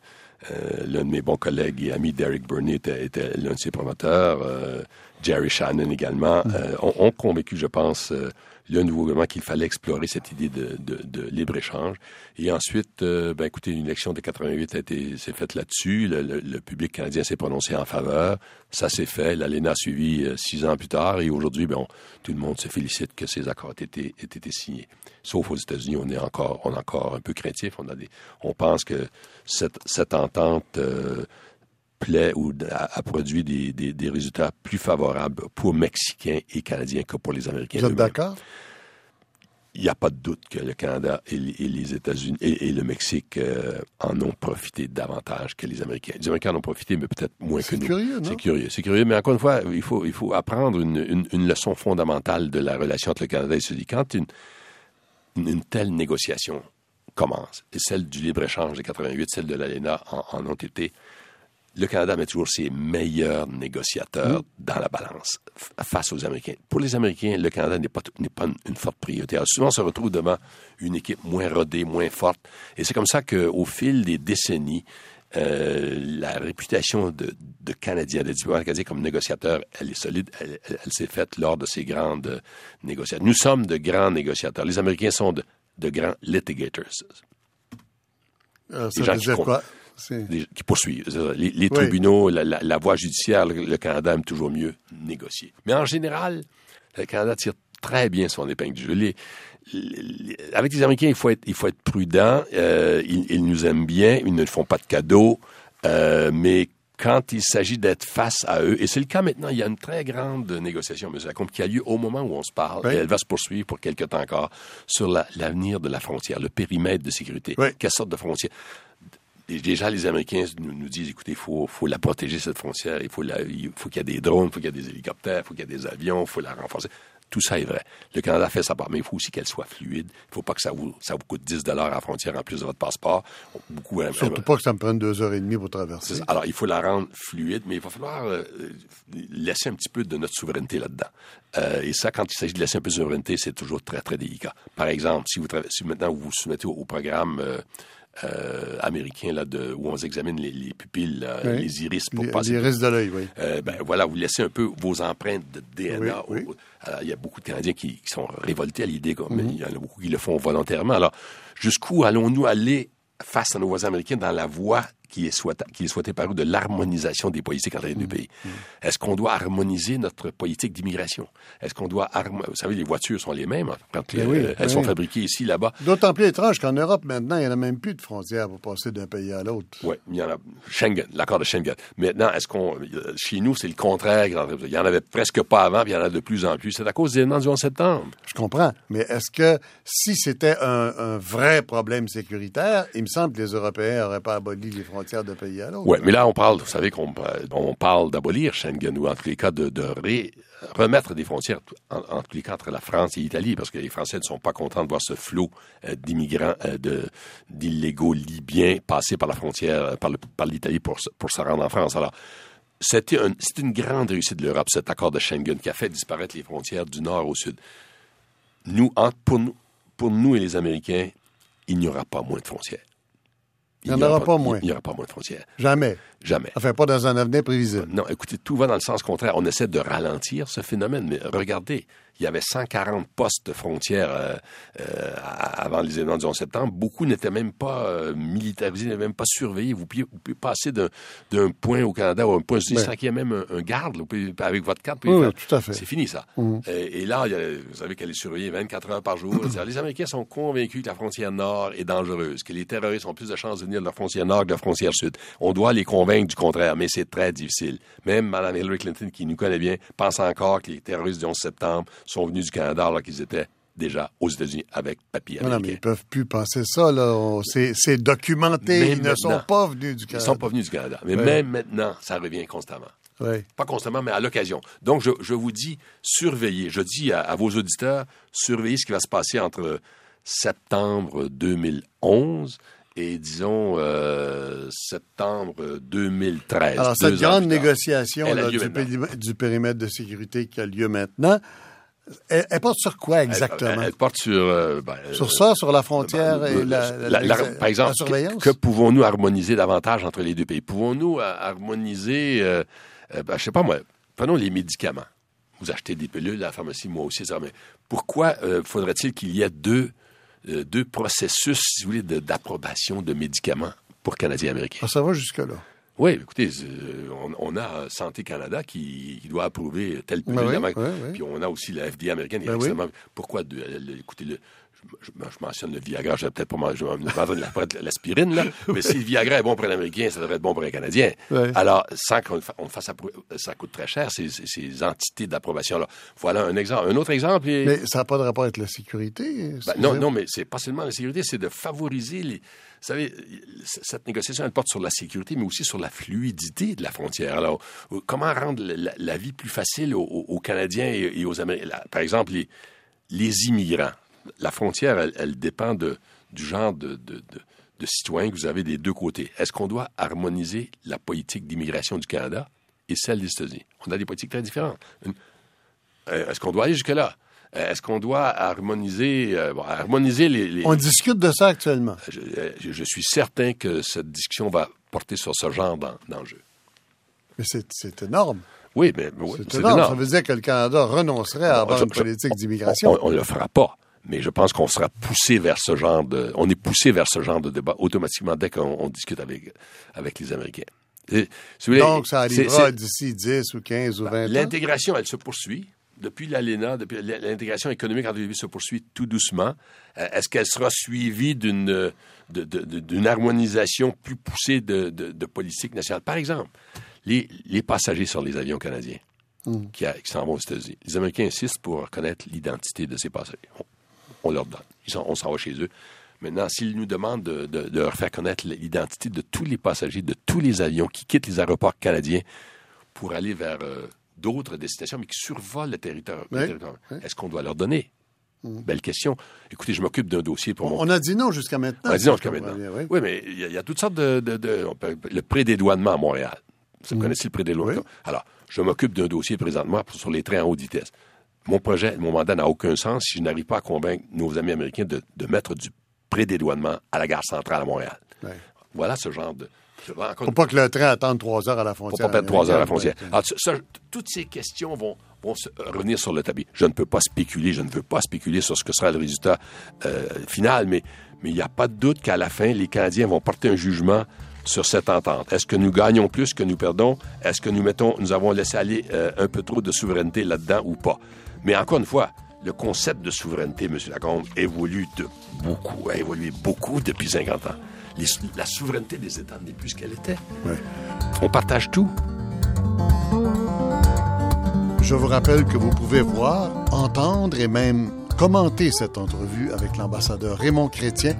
l'un de mes bons collègues et amis, Derek Burney, était, était l'un de ses promoteurs. Jerry Shannon également, euh, ont, ont convaincu, je pense, euh, le nouveau gouvernement qu'il fallait explorer cette idée de, de, de libre-échange. Et ensuite, euh, ben, écoutez, une élection de 88 a été, s'est faite là-dessus. Le, le- le public canadien s'est prononcé en faveur. Ça s'est fait. L'ALENA a suivi euh, six ans plus tard. Et aujourd'hui, ben, on- tout le monde se félicite que ces accords aient été, aient été signés. Sauf aux États-Unis, on est encore, on est encore un peu craintif. On, a des, on pense que cette, cette entente euh, plaît ou a, a produit des, des, des résultats plus favorables pour Mexicains et Canadiens que pour les Américains. Vous êtes d'accord? Il n'y a pas de doute que le Canada et, les- et les États-Unis et, et le Mexique euh, en ont profité davantage que les Américains. Les Américains en ont profité, mais peut-être moins que C'est nous. curieux, non? C'est curieux, c'est curieux. Mais encore une fois, il faut, il faut apprendre une, une, une leçon fondamentale de la relation entre le Canada et États-Unis. Quand une, une, une telle négociation commence, et celle du libre-échange de 88, celle de l'ALENA en, en ont été, le Canada met toujours ses meilleurs négociateurs dans la balance face aux Américains. Pour les Américains, le Canada n'est pas, t- n'est pas une, une forte priorité. Alors, souvent, on se retrouve devant une équipe moins rodée, moins forte. Et c'est comme ça qu'au fil des décennies, euh, la réputation de, de Canadiens, de diplomates canadiens comme négociateurs, elle est solide. Elle, elle- elle s'est faite lors de ces grandes négociations. Nous sommes de grands négociateurs. Les Américains sont de, de grands litigators. Euh, ça veut dire quoi? Les- qui poursuivent. Les, les tribunaux, la, la- la voie judiciaire, le, le Canada aime toujours mieux négocier. Mais en général, le Canada tire très bien son épingle du jeu. Les- avec les Américains, il faut être, il faut être prudent. Euh, ils, ils nous aiment bien. Ils ne font pas de cadeaux. Euh, mais quand il s'agit d'être face à eux, et c'est le cas maintenant, il y a une très grande négociation, M. Lacombe, qui a lieu au moment où on se parle, Oui. et elle va se poursuivre pour quelque temps encore, sur la- l'avenir de la frontière, le périmètre de sécurité. Oui. Quelle sorte de frontière? Déjà, les Américains nous, disent, écoutez, il faut, faut la protéger, cette frontière. Il faut, la- il faut qu'il y ait des drones, il faut qu'il y ait des hélicoptères, il faut qu'il y ait des avions, il faut la renforcer. Tout ça est vrai. Le Canada fait sa part, mais il faut aussi qu'elle soit fluide. Il ne faut pas que ça vous, ça vous coûte 10 à la frontière en plus de votre passeport. Beaucoup, Surtout pas que ça me prenne deux heures et demie pour traverser. Alors, il faut la rendre fluide, mais il va falloir euh, laisser un petit peu de notre souveraineté là-dedans. Euh, et ça, quand il s'agit de laisser un peu de souveraineté, c'est toujours très, très délicat. Par exemple, si, vous si maintenant vous vous soumettez au, au programme euh, euh, américain là, de, où on examine les, les pupilles, là, Oui. les iris pour Les, passer... de l'œil, oui. Euh, ben voilà, vous laissez un peu vos empreintes de DNA. Oui, oui. au- alors, il y a beaucoup de Canadiens qui, qui sont révoltés à l'idée, comme- Mhm. mais il y en a beaucoup qui le font volontairement. Alors, jusqu'où allons-nous aller face à nos voisins américains dans la voie qui est, souhaita- qui est souhaitée par eux de l'harmonisation des politiques entre les deux pays? Est-ce qu'on doit harmoniser notre politique d'immigration? Est-ce qu'on doit harmoniser... Vous savez, les voitures sont les mêmes hein, quand Ben euh, oui, elles ben sont fabriquées ici, là-bas. D'autant plus étrange qu'en Europe, maintenant, il n'y en a même plus de frontières pour passer d'un pays à l'autre. Oui, il y en a. Schengen, l'accord de Schengen. Maintenant, est-ce qu'on. euh, Chez nous, c'est le contraire. Il y en avait presque pas avant, puis il y en a de plus en plus. C'est à cause des événements du 11 septembre. Je comprends. Mais est-ce que si c'était un, un vrai problème sécuritaire, il me semble que les Européens n'auraient pas aboli les frontières d'un pays à l'autre. Oui, mais là, on parle, vous savez qu'on on parle d'abolir Schengen, ou en tous les cas de, de ré- remettre des frontières, en, en tous les cas, entre la France et l'Italie, parce que les Français ne sont pas contents de voir ce flot euh, d'immigrants, euh, de- d'illégaux libyens passer par la frontière, euh, par, le- par l'Italie pour, se- pour se rendre en France. Alors, c'était un- c'est une grande réussite de l'Europe, cet accord de Schengen, qui a fait disparaître les frontières du nord au sud. Nous, en- pour nous, pour nous et les Américains, il n'y aura pas moins de frontières. Il n'y en aura pas moins. Il n'y aura pas moins de frontières. Jamais. Jamais. Enfin, pas dans un avenir prévisible. Non, écoutez, tout va dans le sens contraire. On essaie de ralentir ce phénomène, mais regardez, il y avait 140 postes de frontières euh, euh, avant les événements du 11 septembre. Beaucoup n'étaient même pas euh, militarisés, n'étaient même pas surveillés. Vous pouvez, vous pouvez passer d'un, point au Canada ou un point Ouais. sans qu'il y ait même un, un garde. là. Vous pouvez- avec votre carte, Oui, fait. C'est fini, ça. Euh, et là, il y a- vous savez qu'elle est surveillée 24 heures par jour. Les Américains sont convaincus que la frontière nord est dangereuse, que les terroristes ont plus de chances de venir de la frontière nord que de la frontière sud. On doit les convaincre du contraire, mais c'est très difficile. Même Mme Hillary Clinton, qui nous connaît bien, pense encore que les terroristes du 11 septembre sont venus du Canada alors qu'ils étaient déjà aux États-Unis avec papier Non, non, mais ils peuvent plus penser ça. Là. C'est, documenté. Mais ils ne sont pas venus du Ils ne Canada. sont pas venus du Canada. Mais Ouais. même maintenant, ça revient constamment. Oui. Pas constamment, mais à l'occasion. Donc, je, je vous dis, surveillez. Je dis à, à vos auditeurs, surveillez ce qui va se passer entre septembre 2011 et, disons, euh, septembre 2013. Alors, cette grande négociation là, du périmètre de sécurité qui a lieu maintenant, elle, elle porte sur quoi exactement? Elle, elle porte sur... euh, ben, sur ça, sur la frontière Ben, et euh, la, la- la- la- la- par exemple, la surveillance? que, que pouvons-nous harmoniser davantage entre les deux pays? Pouvons-nous euh, harmoniser, euh, euh, ben, je sais pas moi, prenons les médicaments. Vous achetez des pilules à la pharmacie, moi aussi, ça, mais pourquoi euh, faudrait-il qu'il y ait deux, euh, deux processus, si vous voulez, d'approbation de, médicaments pour Canadiens et Américains? Ah, ça va jusque-là. Oui, écoutez, euh, on, on a Santé Canada qui, qui doit approuver pilule. Ben oui, avant- oui, oui. Puis on a aussi la FDA américaine. qui est Ben extrêmement- Pourquoi, de- le- écoutez, le, je, je- mentionne le Viagra, je vais peut-être pas man- je vais me vendre la- l'aspirine, là, mais si le Viagra est bon pour un Américain, ça devrait être bon pour un Canadien. Ouais. Alors, sans qu'on on fasse ça coûte très cher, ces, entités d'approbation-là. Voilà un exemple. Un autre exemple est... Mais ça n'a pas de rapport avec la sécurité. Ben, non, non, mais c'est pas seulement la sécurité, c'est de favoriser les. Vous savez, cette négociation, elle porte sur la sécurité, mais aussi sur la fluidité de la frontière. Alors, euh, comment rendre la, vie plus facile aux, Canadiens et, et aux Américains? Par exemple, les, les immigrants? La frontière, elle, elle dépend de, du genre de, de, de- de citoyens que vous avez des deux côtés. Est-ce qu'on doit harmoniser la politique d'immigration du Canada et celle des États-Unis? On a des politiques très différentes. Euh, Est-ce qu'on doit aller jusque-là? Euh, Est-ce qu'on doit harmoniser, euh, bon, harmoniser les... les- On discute de ça actuellement. Je, je- je suis certain que cette discussion va porter sur ce genre d'en- d'enjeu. Mais c'est, énorme. Oui, mais oui, c'est énorme. Ça veut dire que le Canada renoncerait à avoir Je- une politique d'immigration. On ne le fera pas. Mais je pense qu'on sera poussé vers ce genre de... On est poussé vers ce genre de débat automatiquement dès qu'on on discute avec, avec les Américains. Et, si Donc, ça arrivera d'ici 10 ou 15 ou 20 ans? L'intégration, elle se poursuit. depuis l'ALENA, depuis l'intégration économique entre les pays se poursuit tout doucement. Euh, Est-ce qu'elle sera suivie d'une d'une harmonisation plus poussée de, de- de politique nationale? Par exemple, les, les passagers sur les avions canadiens qui, a- qui s'en vont aux États-Unis. Les Américains insistent pour reconnaître l'identité de ces passagers. On, on leur donne. Ils on s'en va chez eux. Maintenant, s'ils nous demandent de, de- de leur faire connaître l'identité de tous les passagers, de tous les avions qui quittent les aéroports canadiens pour aller vers euh, d'autres destinations, mais qui survolent le territoire, le Oui, territoire, oui. est-ce qu'on doit leur donner? Belle question. Écoutez, je m'occupe d'un dossier pour mon On a dit non jusqu'à maintenant. on a dit non jusqu'à maintenant. bien, oui. Oui, mais il y, a- il y a toutes sortes de... de- on le prédédouanement à Montréal. Vous connaissez le prédédouanement? Alors, je m'occupe d'un dossier présentement sur les trains à haute vitesse. Mon projet, mon mandat n'a aucun sens si je n'arrive pas à convaincre nos amis américains de, de mettre du prédédouanement à la gare centrale à Montréal. Voilà ce genre de... Encore Faut pas que le train attende trois heures à la frontière. pas perdre trois heures à la frontière. américaine. Alors, ça- ça, toutes ces questions vont, vont se- revenir sur le tapis. Je ne peux pas spéculer, je ne veux pas spéculer sur ce que sera le résultat euh, final, mais mais il n'y a pas de doute qu'à la fin, les Canadiens vont porter un jugement sur cette entente. Est-ce que nous gagnons plus que nous perdons? Est-ce que nous mettons, nous avons laissé aller euh, un peu trop de souveraineté là-dedans ou pas? Mais encore une fois, le concept de souveraineté, M. Lacombe, évolue de beaucoup, a évolué beaucoup depuis 50 ans. Les- la souveraineté des États n'est plus ce qu'elle était. On partage tout. Je vous rappelle que vous pouvez voir, entendre et même commenter cette entrevue avec l'ambassadeur Raymond Chrétien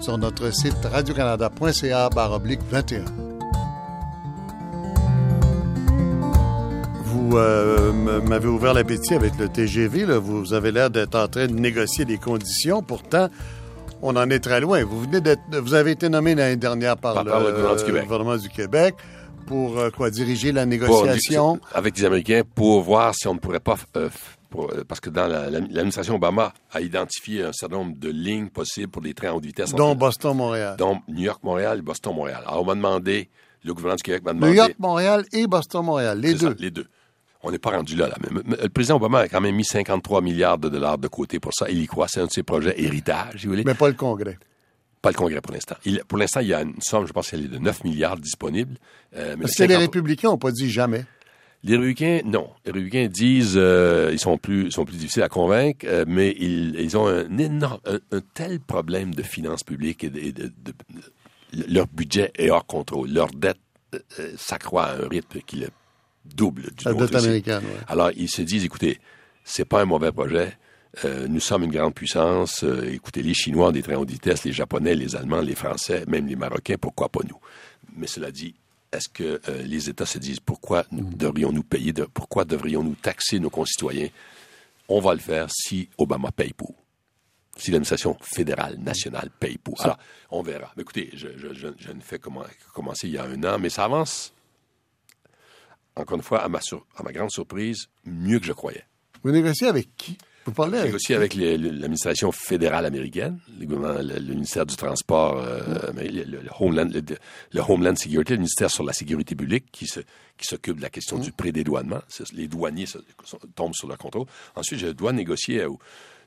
sur notre site radiocanada.ca oblique 21. Vous euh, m'avez ouvert l'appétit avec le TGV. là. Vous avez l'air d'être en train de négocier des conditions. Pourtant, on en est très loin. Vous venez d'être, vous avez été nommé l'année dernière par, Par- le, par le gouvernement du Québec. gouvernement du Québec pour euh, quoi diriger la pour- négociation? avec des Américains pour voir si on ne pourrait pas, euh, pour- parce que dans la- la- l'administration Obama a identifié un certain nombre de lignes possibles pour des trains à haute vitesse, dont Boston-Montréal. dont New York-Montréal et Boston-Montréal. Alors, on m'a demandé, le gouvernement du Québec m'a New demandé... York-Montréal et Boston-Montréal, les ça, deux. les deux. On n'est pas rendu là, là. Le président Obama a quand même mis 53 milliards de dollars de côté pour ça. Il y croit. C'est un de ses projets héritage, si vous voulez. Mais pas le Congrès. Pas le Congrès pour l'instant. Pour l'instant, il y a une somme, je pense qu'elle est de 9 milliards disponible. Euh, mais Parce le que les 50 républicains n'ont pas dit jamais. Les républicains, non. Les républicains disent euh, ils sont plus ils sont plus difficiles à convaincre, euh, mais ils, ils ont un énorme un, un tel problème de finances publiques et de, et de- de- de- leur budget est hors contrôle. Leur dette euh, s'accroît à un rythme qui le double du La nôtre dette ici. américaine, ouais. Alors ils se disent écoutez, c'est pas un mauvais projet. Euh, nous sommes une grande puissance. Euh, écoutez, les Chinois ont des trains haute vitesse, les Japonais, les Allemands, les Français, même les Marocains, pourquoi pas nous? Mais cela dit, est-ce que euh, les États se disent pourquoi nous devrions-nous payer, de, pourquoi devrions-nous taxer nos concitoyens? On va le faire si Obama paye pour. Si l'administration fédérale, nationale paye pour. Alors, on verra. Mais écoutez, je, je, je, je ne fais comment, que commencer il y a un an, mais ça avance, encore une fois, à ma, sur- à ma grande surprise, mieux que je croyais. Vous négociez avec qui? Vous parlez avec négocié avec l'administration fédérale américaine, le, gouvernement- le- le ministère du Transport, euh, le, Homeland, le, le Homeland Security, le ministère sur la sécurité publique qui se- qui s'occupe de la question du prédédouanement. Les douaniers se- sont- tombent sur leur contrôle. Ensuite, je dois négocier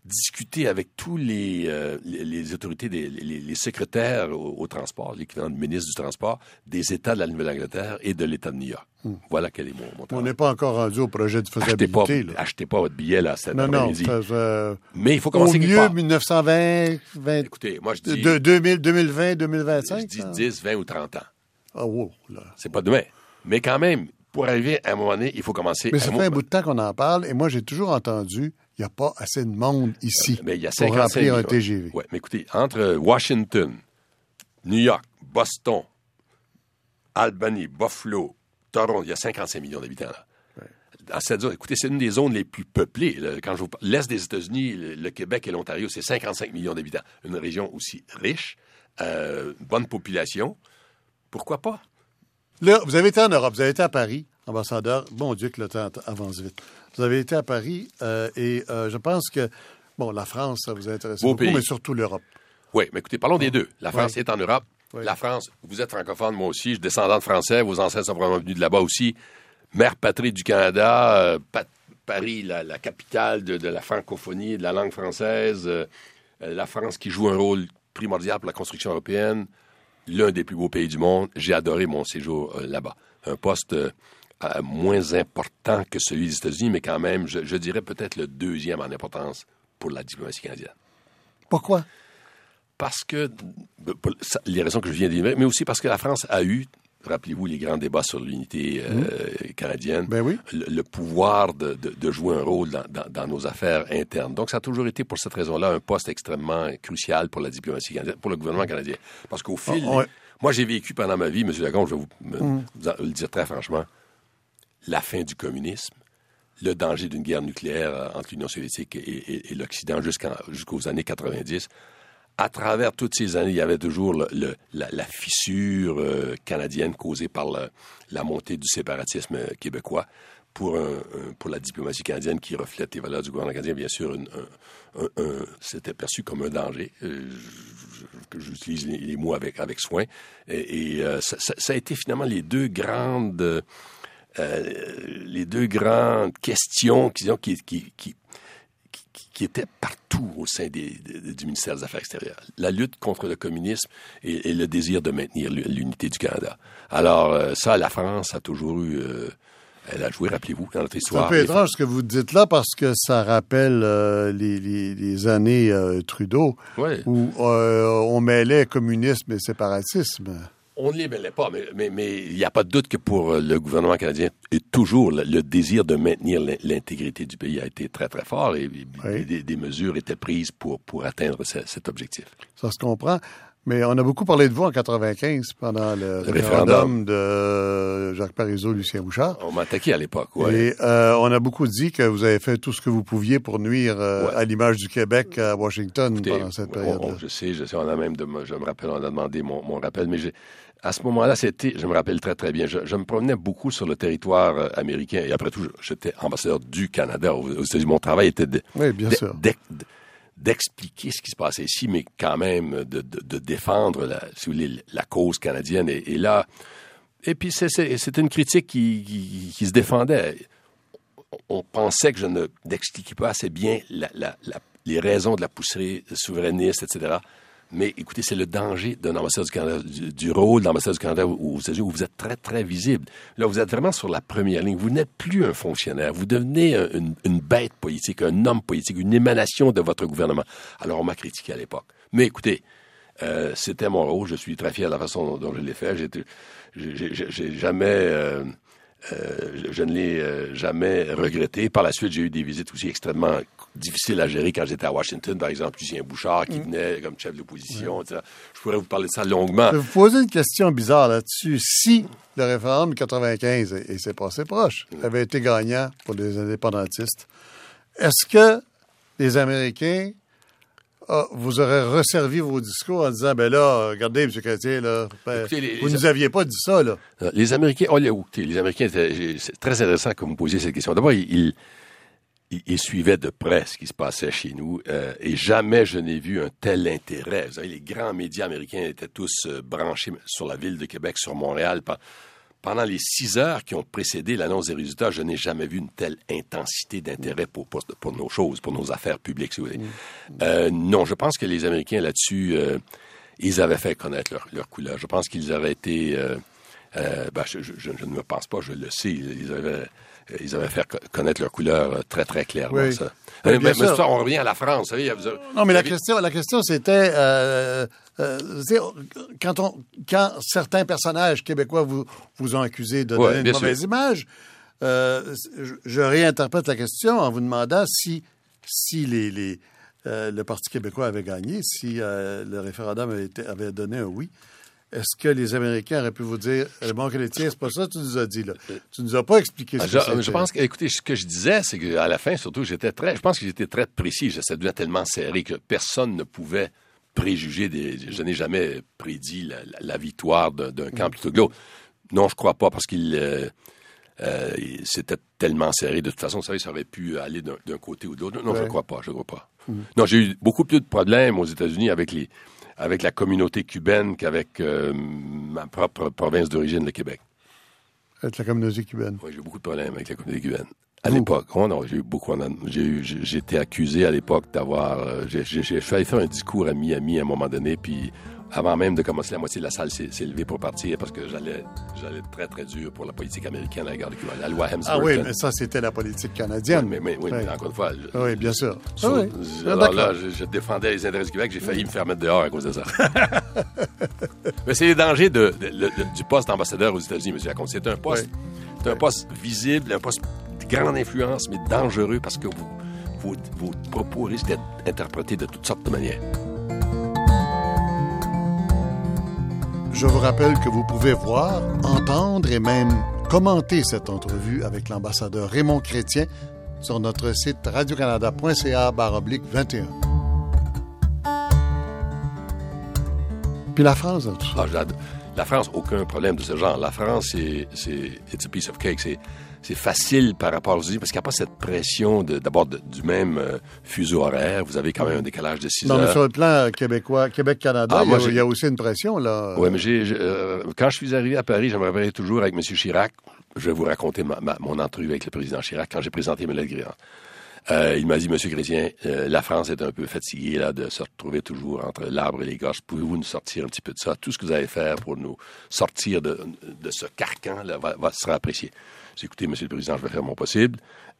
discuter avec tous les, euh, les, les autorités, des, les, les secrétaires au, au transport, l'équivalent du ministre du Transport, des États de la Nouvelle-Angleterre et de l'État de New York. Voilà quel est mon, mon On n'est pas encore rendu au projet de Achetez pas, faisabilité. là. achetez pas votre billet là, cet Non, non. après-midi. ça- Mais il faut au commencer quelque mieux, part. 1920, 20, Écoutez, moi je dis, de, 2000, 2020, je 2025. dis ça? 10, 20 ou 30 ans. Ah, wow, là. C'est pas demain. Mais quand même, pour arriver à un moment donné, il faut commencer. Mais ça fait un bout de temps qu'on en parle et moi, j'ai toujours entendu il n'y a pas assez de monde ici Mais il y a pour 55 remplir un. TGV. Ouais, mais écoutez, entre Washington, New York, Boston, Albany, Buffalo, Toronto, il y a 55 millions d'habitants là. Dans cette zone, écoutez, c'est une des zones les plus peuplées. là. Quand je vous parle- l'Est des États-Unis, le, le Québec et l'Ontario, c'est 55 millions d'habitants. Une région aussi riche, euh, bonne population. Pourquoi pas? Là, vous avez été en Europe, vous avez été à Paris, ambassadeur. Bon Dieu que le temps avance vite. Vous avez été à Paris euh, et euh, je pense que, bon, la France, ça vous intéresse Beau beaucoup, pays. mais surtout l'Europe. Oui, mais écoutez, parlons des deux. La France est en Europe. La France, vous êtes francophone, moi aussi. Je suis descendant de Français. Vos ancêtres sont probablement venus de là-bas aussi. Mère patrie du Canada. euh, Pa- Paris, la, la capitale de, de la francophonie et de la langue française. la France qui joue un rôle primordial pour la construction européenne. L'un des plus beaux pays du monde. J'ai adoré mon séjour là-bas. Un poste euh, euh, moins important que celui des États-Unis, mais quand même, je, dirais peut-être le deuxième en importance pour la diplomatie canadienne. Pourquoi? Parce que, pour les raisons que je viens de dire, mais aussi parce que la France a eu rappelez-vous les grands débats sur l'unité euh, mmh. canadienne, ben oui. le, pouvoir de, jouer un rôle dans, nos affaires internes. Donc, ça a toujours été, pour cette raison-là, un poste extrêmement crucial pour la diplomatie canadienne, pour le gouvernement canadien. Parce qu'au fil, ah, moi, j'ai vécu pendant ma vie, M. Lagombe, je vais vous, mmh. le dire très franchement, la fin du communisme, le danger d'une guerre nucléaire euh, entre l'Union soviétique et, l'Occident jusqu'aux années 90 à travers toutes ces années, il y avait toujours la, fissure euh, canadienne causée par la montée du séparatisme québécois pour, la diplomatie canadienne qui reflète les valeurs du gouvernement canadien. Bien sûr, c'était perçu comme un danger. Euh, j'utilise les, mots avec, soin. Et, ça, a été finalement les deux grandes... les deux grandes questions qui, qui, qui, qui était partout au sein du ministère des Affaires extérieures. La lutte contre le communisme et, le désir de maintenir l'unité du Canada. Alors, euh, ça, la France a toujours eu... Euh, elle a joué, rappelez-vous, dans notre histoire. C'est un peu étrange ce que vous dites là parce que ça rappelle euh, les, années Trudeau où on mêlait communisme et séparatisme. On ne les mêlait pas, mais il n'y a pas de doute que pour euh, le gouvernement canadien, et toujours le, désir de maintenir l'intégrité du pays a été très, très fort et, des, mesures étaient prises pour, pour atteindre cet objectif. Ça se comprend. Mais on a beaucoup parlé de vous en 95 pendant le, référendum. de Jacques Parizeau, Lucien Bouchard. On m'a attaqué à l'époque, oui. Et euh, on a beaucoup dit que vous avez fait tout ce que vous pouviez pour nuire euh, à l'image du Québec à Washington pendant cette période. -là. je sais, je sais. On a même, de, je me rappelle, on a demandé mon, mon rappel, mais à ce moment-là, c'était, je me rappelle très très bien, je, me promenais beaucoup sur le territoire euh, américain et après tout, j'étais ambassadeur du Canada aux États-Unis. Mon travail était de, oui, bien sûr d'expliquer ce qui se passait ici, mais quand même de, de, défendre la, si vous voulez, la cause canadienne. Et, là, et puis c'est une critique qui, qui, se défendait. On pensait que je ne n'expliquais pas assez bien la, la, les raisons de la pousserie souverainiste, etc. Mais écoutez, c'est le danger d'un ambassadeur du Canada, du, rôle d'ambassadeur du Canada où, où, vous êtes très, très visible. Là, vous êtes vraiment sur la première ligne. Vous n'êtes plus un fonctionnaire. Vous devenez une, une, bête politique, un homme politique, une émanation de votre gouvernement. Alors, on m'a critiqué à l'époque. Mais écoutez, euh, c'était mon rôle. Je suis très fier de la façon dont, je l'ai fait. J'ai jamais... Euh, euh, je, ne l'ai euh, jamais regretté. Par la suite, j'ai eu des visites aussi extrêmement difficiles à gérer quand j'étais à Washington. Par exemple, Lucien Bouchard qui mm. venait comme chef de l'opposition. Je pourrais vous parler de ça longuement. Je vais vous poser une question bizarre là-dessus. Si le référendum 95, et c'est passé proche, mm. avait été gagnant pour les indépendantistes, est-ce que les Américains ah, vous aurez resservi vos discours en disant, ben là, regardez, M. Chrétien, là, ben, vous ne nous aviez pas dit ça, là. Euh, les Américains, oh, écouté, les Américains, c'est très intéressant que vous me posiez cette question. D'abord, ils, ils, suivaient de près ce qui se passait chez nous, euh, et jamais je n'ai vu un tel intérêt. Vous savez, les grands médias américains étaient tous euh, branchés sur la ville de Québec, sur Montréal, pendant les six heures qui ont précédé l'annonce des résultats, je n'ai jamais vu une telle intensité d'intérêt pour, pour, nos choses, pour nos affaires publiques, si vous voulez. Mm. Euh, non, je pense que les Américains là-dessus, euh, ils avaient fait connaître leur, leur couleur. Je pense qu'ils auraient été... Euh, ben, je, je, ne me pense pas, je le sais, ils avaient ils avaient fait connaître leur couleur euh, très, très clairement. Oui. Ça. mais, mais, ça, on revient à la France. Vous savez, non, mais la, question, la question, c'était euh, euh, quand, on, quand certains personnages québécois vous, vous ont accusé de donner une mauvaise image, euh, je, je, réinterprète la question en vous demandant si, si les, les le Parti québécois avait gagné, si le référendum avait, été, avait donné un oui. Est-ce que les Américains auraient pu vous dire, euh, bon chrétien, c'est pas ça que tu nous as dit, là? Tu nous as pas expliqué ça. je, je, pense que, écoutez, ce que je disais, c'est qu'à la fin, surtout, j'étais très, je pense que j'étais très précis. Ça devient tellement serré que personne ne pouvait préjuger des, je n'ai jamais prédit la, victoire d'un camp plutôt que l'autre. Non, je crois pas, parce qu'il, euh, euh, c'était tellement serré. De toute façon, vous savez, ça aurait pu aller d'un côté ou de l'autre. Non, je ne crois pas, je crois pas. Mm. Non, j'ai eu beaucoup plus de problèmes aux États-Unis avec les, avec la communauté cubaine qu'avec euh, ma propre province d'origine, le Québec. Avec la communauté cubaine? Oui, j'ai eu beaucoup de problèmes avec la communauté cubaine. À l'époque, oh non, j'ai eu beaucoup. J'ai j'ai été accusé à l'époque d'avoir. Euh, j'ai failli faire un discours à Miami à un moment donné, puis avant même de commencer, la moitié de la salle s'est s'est levée pour partir parce que j'allais j'allais très, très dur pour la politique américaine à la guerre de Cuba. La loi Hemsworth. Ah oui, mais ça, c'était la politique canadienne. mais, mais- oui, Ouais. mais encore une fois, je- Oui, bien sûr. sur- Ah oui. Ah, alors là, je, je défendais les intérêts du Québec, j'ai failli me faire mettre dehors à cause de ça. mais c'est les dangers de, de- du poste d'ambassadeur aux États-Unis, M. Lacombe. C'est un poste, Oui. c'est un poste visible, un poste de grande influence, mais dangereux parce que vous- vos, vos propos risquent d'être interprétés de toutes sortes de manières. Je vous rappelle que vous pouvez voir, entendre et même commenter cette entrevue avec l'ambassadeur Raymond Chrétien sur notre site radiocanada.ca oblique 21. Puis la France. La France, aucun problème de ce genre. La France, c'est, c'est it's a piece of cake. C'est, c'est facile par rapport aux États-Unis parce qu'il n'y a pas cette pression de, d'abord de- du même euh, fuseau horaire. Vous avez quand même un décalage de 6 Non, mais heures. sur le plan québécois, Québec-Canada, Ah, il, y a, j'ai- il y a aussi une pression, là. Oui, mais j'ai, j'ai, euh, quand je suis arrivé à Paris, je me toujours avec M. Chirac. Je vais vous raconter ma- ma- mon entrevue avec le président Chirac quand j'ai présenté mes lettres. Euh, il m'a dit, Monsieur Chrétien, euh, la France est un peu fatiguée là, de se retrouver toujours entre l'arbre et les gosses. Pouvez-vous nous sortir un petit peu de ça? Tout ce que vous allez faire pour nous sortir de, de ce carcan là, va, va- sera apprécié. J'ai écoutez, Monsieur le Président, je vais faire mon possible.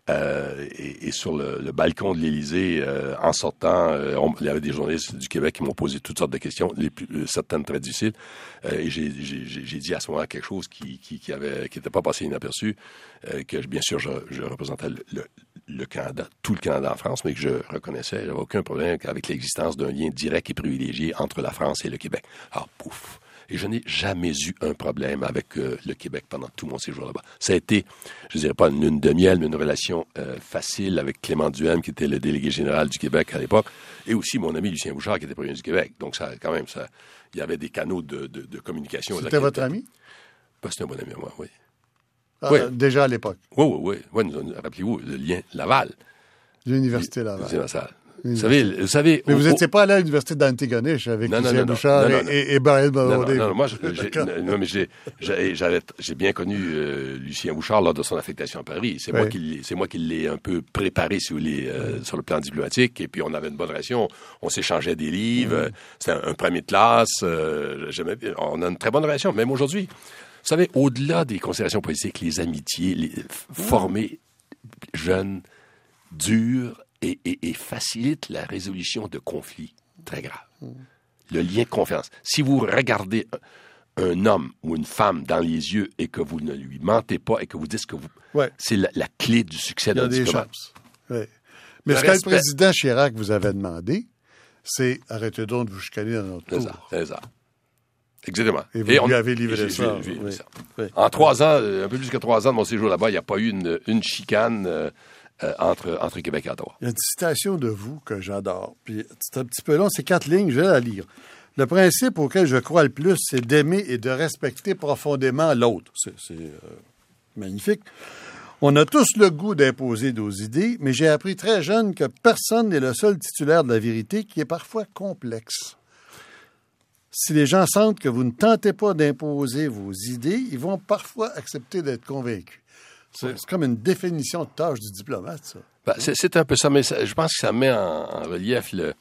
Euh, et, et sur le, le balcon de l'Élysée, euh, en sortant, euh, on- il y avait des journalistes du Québec qui m'ont posé toutes sortes de questions, les plus, euh, certaines très difficiles. Et j'ai- dit à ce moment quelque chose qui qui, qui qui n'était pas passé inaperçu, que bien sûr je, je représentais le, le, le Canada, tout le Canada en France, mais que je reconnaissais, j'avais aucun problème avec l'existence d'un lien direct et privilégié entre la France et le Québec. Alors pouf. Et je n'ai jamais eu un problème avec euh, le Québec pendant tout mon séjour là-bas. Ça a été, je dirais pas une lune de miel, mais une relation euh, facile avec Clément Duhem, qui était le délégué général du Québec à l'époque, et aussi mon ami Lucien Bouchard, qui était premier du Québec. Donc, ça, quand même, ça, il y avait des canaux de, de, de communication. C'était votre ami? Ben, C'était un bon ami à moi, oui. Ah, Oui. Déjà à l'époque, Oui, oui, oui. Rappelez-vous, le lien Laval. l'Université Laval. Ça. Vous savez, vous savez. Mais vous n'étiez pas allé à l'Université d'Antigonish avec Non. Bouchard Non, non, et, et, et Brian Non, non, moi, j'ai, bien connu euh, Lucien Bouchard lors de son affectation à Paris. C'est moi Oui. qui l'ai, c'est moi qui l'ai un peu préparé sur les, euh, sur le plan diplomatique. Et puis on avait une bonne relation. On s'échangeait des livres. euh, C'était un, un premier de classe. euh, on a une très bonne relation, même aujourd'hui. Vous savez, au-delà des considérations politiques, les amitiés, les, f- former jeunes, durs et, et, et facilitent la résolution de conflits très graves le lien de confiance. Si vous regardez un, homme ou une femme dans les yeux et que vous ne lui mentez pas et que vous dites que vous... Ouais. C'est la, la clé du succès d'un diplomate. Oui. Mais Le ce que le président Chirac vous avait demandé, c'est arrêtez donc de vous chicaner dans notre ça, c'est ça. Exactement. Et vous lui avez livré ça, j'ai- j'ai- oui. ça. Oui. En trois ans, euh, un peu plus que trois ans de mon séjour là-bas, il n'y a pas eu une, une chicane euh, euh, entre, entre Québec et Ottawa. Il y a une citation de vous que j'adore. Puis c'est un petit peu long, c'est quatre lignes, je vais la lire. Le principe auquel je crois le plus, c'est d'aimer et de respecter profondément l'autre. C'est c'est, euh, magnifique. On a tous le goût d'imposer nos idées, mais j'ai appris très jeune que personne n'est le seul titulaire de la vérité qui est parfois complexe. Si les gens sentent que vous ne tentez pas d'imposer vos idées, ils vont parfois accepter d'être convaincus. C'est comme une définition de tâche du diplomate, ça. Ben, c'est, un peu ça, mais ça- je pense que ça met en, en relief le,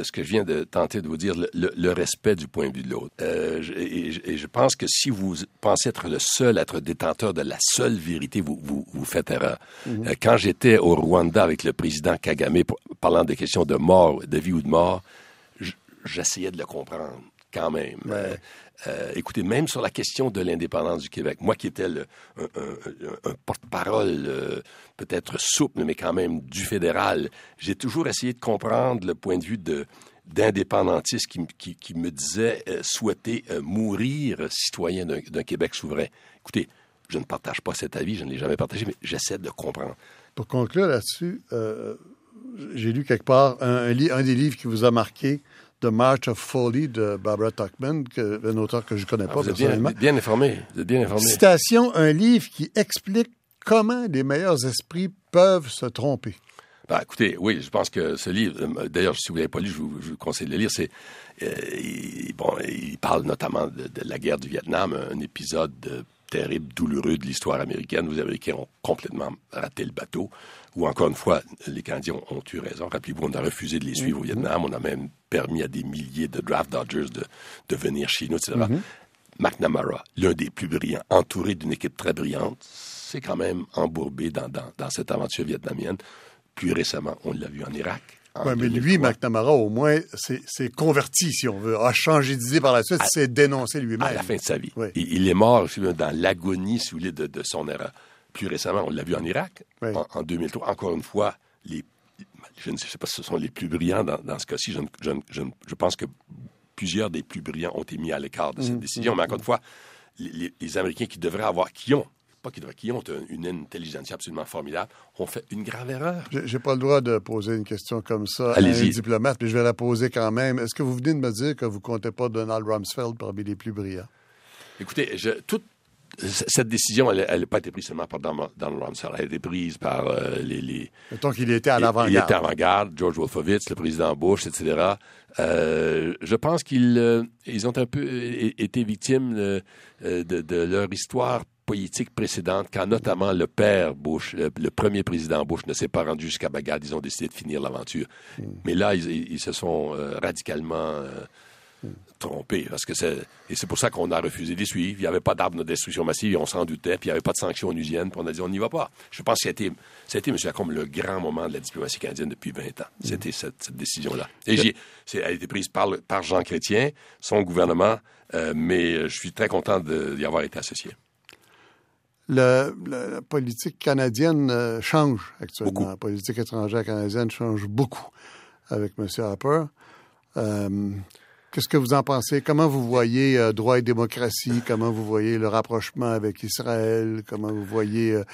ce que je viens de tenter de vous dire, le, le- le respect du point de vue de l'autre. Euh, et, je- et je pense que si vous pensez être le seul, être détenteur de la seule vérité, vous, vous, vous faites erreur. Euh, quand j'étais au Rwanda avec le président Kagame, parlant des questions de mort, de vie ou de mort, j'essayais de le comprendre quand même. Euh, euh, écoutez, même sur la question de l'indépendance du Québec, moi qui étais le, un, un- un- un porte-parole euh, peut-être souple, mais quand même du fédéral, j'ai toujours essayé de comprendre le point de vue de d'indépendantistes qui, m- qui, qui me disaient souhaiter mourir citoyen d'un Québec souverain. Écoutez, je ne partage pas cet avis, je ne l'ai jamais partagé, mais j'essaie de comprendre. Pour conclure là-dessus, j'ai lu quelque part un, un li- un des livres qui vous a marqué, The March of Folly de Barbara Tuchman, que, un auteur que je ne connais pas Ah, vous êtes bien, personnellement. bien informé, vous êtes bien informé. Citation, un livre qui explique comment les meilleurs esprits peuvent se tromper. Ben, écoutez, oui, je pense que ce livre, euh, d'ailleurs, si vous ne l'avez pas lu, je vous, je vous conseille de le lire. C'est, euh, il, bon, il parle notamment de, de la guerre du Vietnam, un épisode euh, terrible, douloureux de l'histoire américaine. Les Américains ont complètement raté le bateau. Ou encore une fois, les Canadiens ont, eu raison. Rappelez-vous, on a refusé de les suivre au. Vietnam. On a même permis à des milliers de draft dodgers de, de venir chez nous, etc. Mm-hmm. McNamara, l'un des plus brillants, entouré d'une équipe très brillante, s'est quand même embourbé dans, dans cette aventure vietnamienne. Plus récemment, on l'a vu en Irak. Oui, mais lui, McNamara, au moins, s'est converti, si on veut, a changé d'idée par la suite, s'est dénoncé lui-même. À la fin de sa vie. Il, est mort dans l'agonie, si vous voulez, de, son erreur. Plus récemment, on l'a vu en Irak, en, 2003. Encore une fois, les, je ne sais pas si ce sont les plus brillants dans, ce cas-ci. Je, pense que plusieurs des plus brillants ont été mis à l'écart de cette mmh, décision. Mmh, mais encore mmh. une fois, les, les, Américains qui devraient avoir, qui ont pas qui ont une intelligence absolument formidable, ont fait une grave erreur. J'ai pas le droit de poser une question comme ça à un diplomate, mais je vais la poser quand même. Est-ce que vous venez de me dire que vous comptez pas Donald Rumsfeld parmi les plus brillants? Écoutez, toute cette décision, elle n'a pas été prise seulement par Donald Rumsfeld. Elle a été prise par euh, les, les... Mettons qu'il était à l'avant-garde. Il était à l'avant-garde, George Wolfowitz, le président Bush, etc. Euh, je pense qu'ils euh, ils ont un peu été victimes de, de, leur histoire politique précédente, quand notamment le père Bush, le, premier président Bush, ne s'est pas rendu jusqu'à Bagdad, ils ont décidé de finir l'aventure. Hmm. Mais là, ils, se sont euh, radicalement euh, hmm. trompés. Parce que c'est, et c'est pour ça qu'on a refusé de les suivre. Il n'y avait pas d'armes de destruction massive, on s'en doutait, puis il n'y avait pas de sanctions onusiennes, puis on a dit on n'y va pas. Je pense que c'était, c'était M. Lacombe, le grand moment de la diplomatie canadienne depuis 20 ans. Hmm. C'était cette, décision-là. Et j'ai, elle a été prise par, par Jean Chrétien, son gouvernement, euh, mais je suis très content d'y avoir été associé la politique canadienne euh, change actuellement. La politique étrangère canadienne change beaucoup avec M. Harper. Euh, Qu'est-ce que vous en pensez? Comment vous voyez euh, droit et démocratie? Comment vous voyez le rapprochement avec Israël? Comment vous voyez... Euh,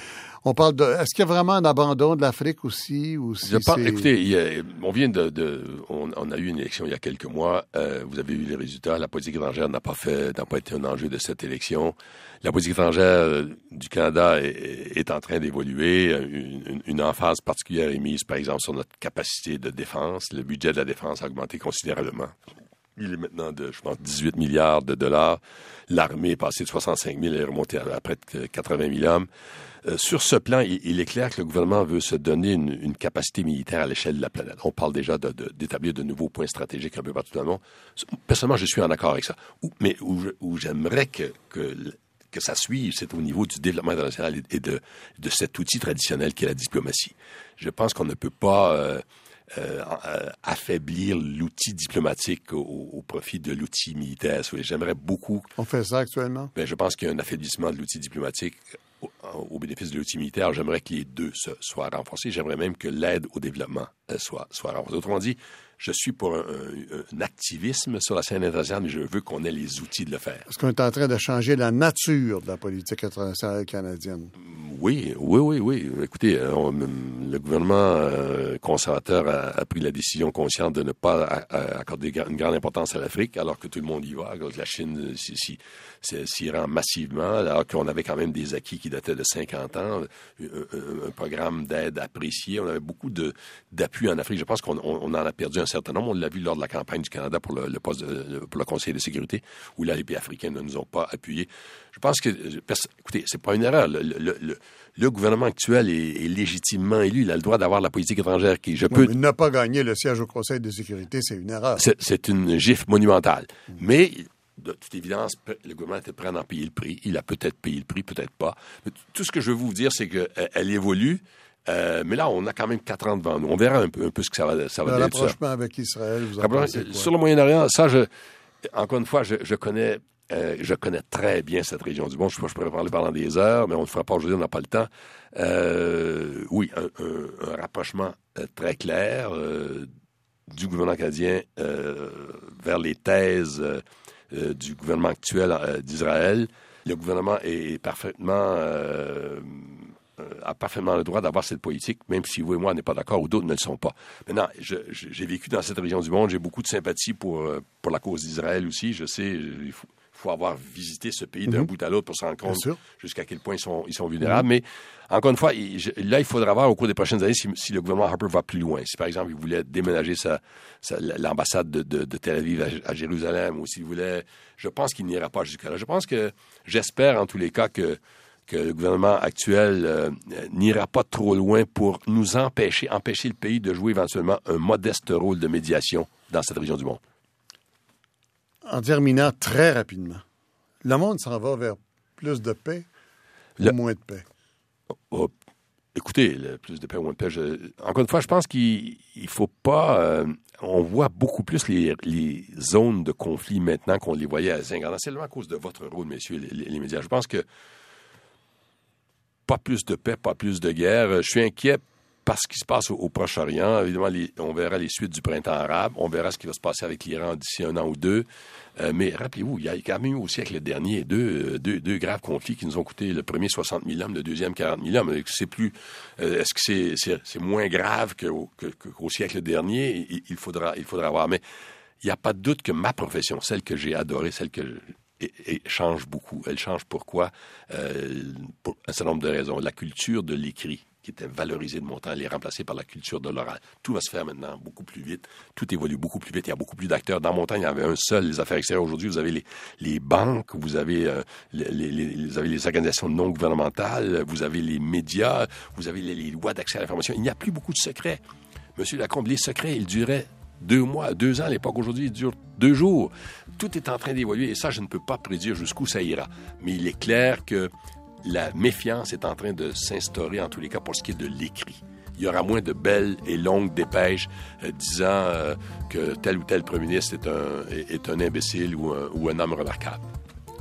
on parle de... Est-ce qu'il y a vraiment un abandon de l'Afrique aussi? Ou si écoutez, on vient de... on, a eu une élection il y a quelques mois. Euh, vous avez vu les résultats. La politique étrangère n'a pas fait, n'a pas été un enjeu de cette élection. La politique étrangère du Canada est, en train d'évoluer. Une, une, emphase particulière est mise, par exemple, sur notre capacité de défense. Le budget de la défense a augmenté considérablement. Il est maintenant de, je pense, 18 milliards de dollars. L'armée est passée de 65 000 et est remontée à, près de 80 000 hommes. Euh, sur ce plan, il, est clair que le gouvernement veut se donner une, capacité militaire à l'échelle de la planète. On parle déjà d'établir de, nouveaux points stratégiques un peu partout dans le monde. Personnellement, je suis en accord avec ça. mais où, j'aimerais que, que, ça suive, c'est au niveau du développement international et de, de cet outil traditionnel qui est la diplomatie. Je pense qu'on ne peut pas... Euh, euh, euh, affaiblir l'outil diplomatique au, profit de l'outil militaire. J'aimerais beaucoup. On fait ça actuellement? Ben, je pense qu'il y a un affaiblissement de l'outil diplomatique au, bénéfice de l'outil militaire. J'aimerais que les deux soient renforcés. J'aimerais même que l'aide au développement euh, soit, soit renforcée. Autrement dit, je suis pour un, activisme sur la scène internationale, mais je veux qu'on ait les outils de le faire. Est-ce qu'on est en train de changer la nature de la politique internationale canadienne? Oui, oui, oui, oui. Écoutez, euh, le gouvernement euh, conservateur a, pris la décision consciente de ne pas accorder une grande importance à l'Afrique, alors que tout le monde y va, alors que la Chine s'y rend massivement, alors qu'on avait quand même des acquis qui dataient de 50 ans, un, programme d'aide apprécié. On avait beaucoup d'appui en Afrique. Je pense qu'on en a perdu un certain nombre. On l'a vu lors de la campagne du Canada pour le, poste pour le Conseil de sécurité, où là, les pays africains ne nous ont pas appuyés. Je pense que, écoutez, c'est pas une erreur. Le, gouvernement actuel est, légitimement élu. Il a le droit d'avoir la politique étrangère qui, je peux... il n'a pas gagné le siège au Conseil de sécurité, c'est une erreur. C'est une gifle monumentale. Mais de toute évidence, le gouvernement était prêt à en payer le prix. Il a peut-être payé le prix, peut-être pas. tout ce que je veux vous dire, c'est qu'elle évolue. Euh, mais là, on a quand même quatre ans devant nous. On verra un peu, un peu ce que ça va, ça va donner. Rapprochement avec Israël, vous en pensez quoi? Sur le Moyen-Orient, ça, je, encore une fois, je, connais, euh, je connais très bien cette région du monde. Je, je pourrais parler pendant des heures, mais on ne fera pas aujourd'hui, on n'a pas le temps. Euh, oui, un, un, rapprochement très clair du gouvernement canadien vers les thèses du gouvernement actuel d'Israël. Le gouvernement est parfaitement a parfaitement le droit d'avoir cette politique, même si vous et moi n'est pas d'accord ou d'autres ne le sont pas. Maintenant, j'ai vécu dans cette région du monde, j'ai beaucoup de sympathie pour, euh, pour la cause d'Israël aussi. Je sais, il faut, faut avoir visité ce pays d'un Mhm. bout à l'autre pour se rendre compte jusqu'à quel point ils sont, ils sont vulnérables. Mais encore une fois, il- je- là, il faudra voir au cours des prochaines années si, si le gouvernement Harper va plus loin. Si, par exemple, il voulait déménager sa, sa- l'ambassade de, de- de Tel Aviv à, à Jérusalem ou s'il voulait... Je pense qu'il n'ira pas jusqu'à là. Je pense que... J'espère, en tous les cas, que que le gouvernement actuel euh, n'ira pas trop loin pour nous empêcher, empêcher le pays de jouer éventuellement un modeste rôle de médiation dans cette région du monde. En terminant très rapidement, le monde s'en va vers plus de paix Le- ou moins de paix? Oh, écoutez, le plus de paix ou moins de paix, je- encore une fois, je pense qu'il ne faut pas... euh, on voit beaucoup plus les, les zones de conflit maintenant qu'on les voyait à Zingardin. C'est seulement à cause de votre rôle, messieurs les médias. Je pense que pas plus de paix, pas plus de guerre. Je suis inquiet par ce qui se passe au, Proche-Orient. Évidemment, on verra les suites du printemps arabe. On verra ce qui va se passer avec l'Iran d'ici un an ou deux. Euh, mais rappelez-vous, il y a quand même eu au siècle dernier deux, euh, deux, graves conflits qui nous ont coûté le premier 60 000 hommes, le deuxième 40 000 hommes. C'est plus, euh, est-ce que c'est, moins grave qu'au, siècle dernier? Faudra, il faudra voir. Mais il n'y a pas de doute que ma profession, celle que j'ai adorée, celle que et- change beaucoup. Elle change pourquoi? Euh, pour un certain nombre de raisons. La culture de l'écrit, qui était valorisée de mon temps, elle est remplacée par la culture de l'oral. Tout va se faire maintenant beaucoup plus vite. Tout évolue beaucoup plus vite. Il y a beaucoup plus d'acteurs. Dans mon temps, il y avait un seul, les affaires extérieures. Aujourd'hui, vous avez les, banques, vous avez, euh, les, vous avez les organisations non gouvernementales, vous avez les médias, vous avez les, les lois d'accès à l'information. Il n'y a plus beaucoup de secrets. Monsieur Lacombe, les secrets, ils duraient deux mois, deux ans à l'époque. Aujourd'hui, ils durent deux jours. Tout est en train d'évoluer et ça, je ne peux pas prédire jusqu'où ça ira. Mais il est clair que la méfiance est en train de s'instaurer, en tous les cas, pour ce qui est de l'écrit. Il y aura moins de belles et longues dépêches euh, disant euh, que tel ou tel premier ministre est un, est, est un imbécile ou un, ou un homme remarquable.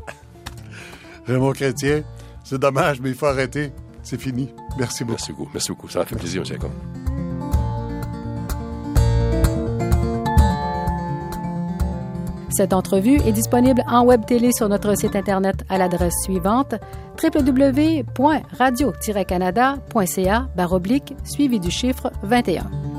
Raymond Chrétien, c'est dommage, mais il faut arrêter. C'est fini. Merci beaucoup. Merci beaucoup. Merci beaucoup. Ça m'a fait plaisir, M. Cette entrevue est disponible en web télé sur notre site Internet à l'adresse suivante www.radio-canada.ca suivi du chiffre 21.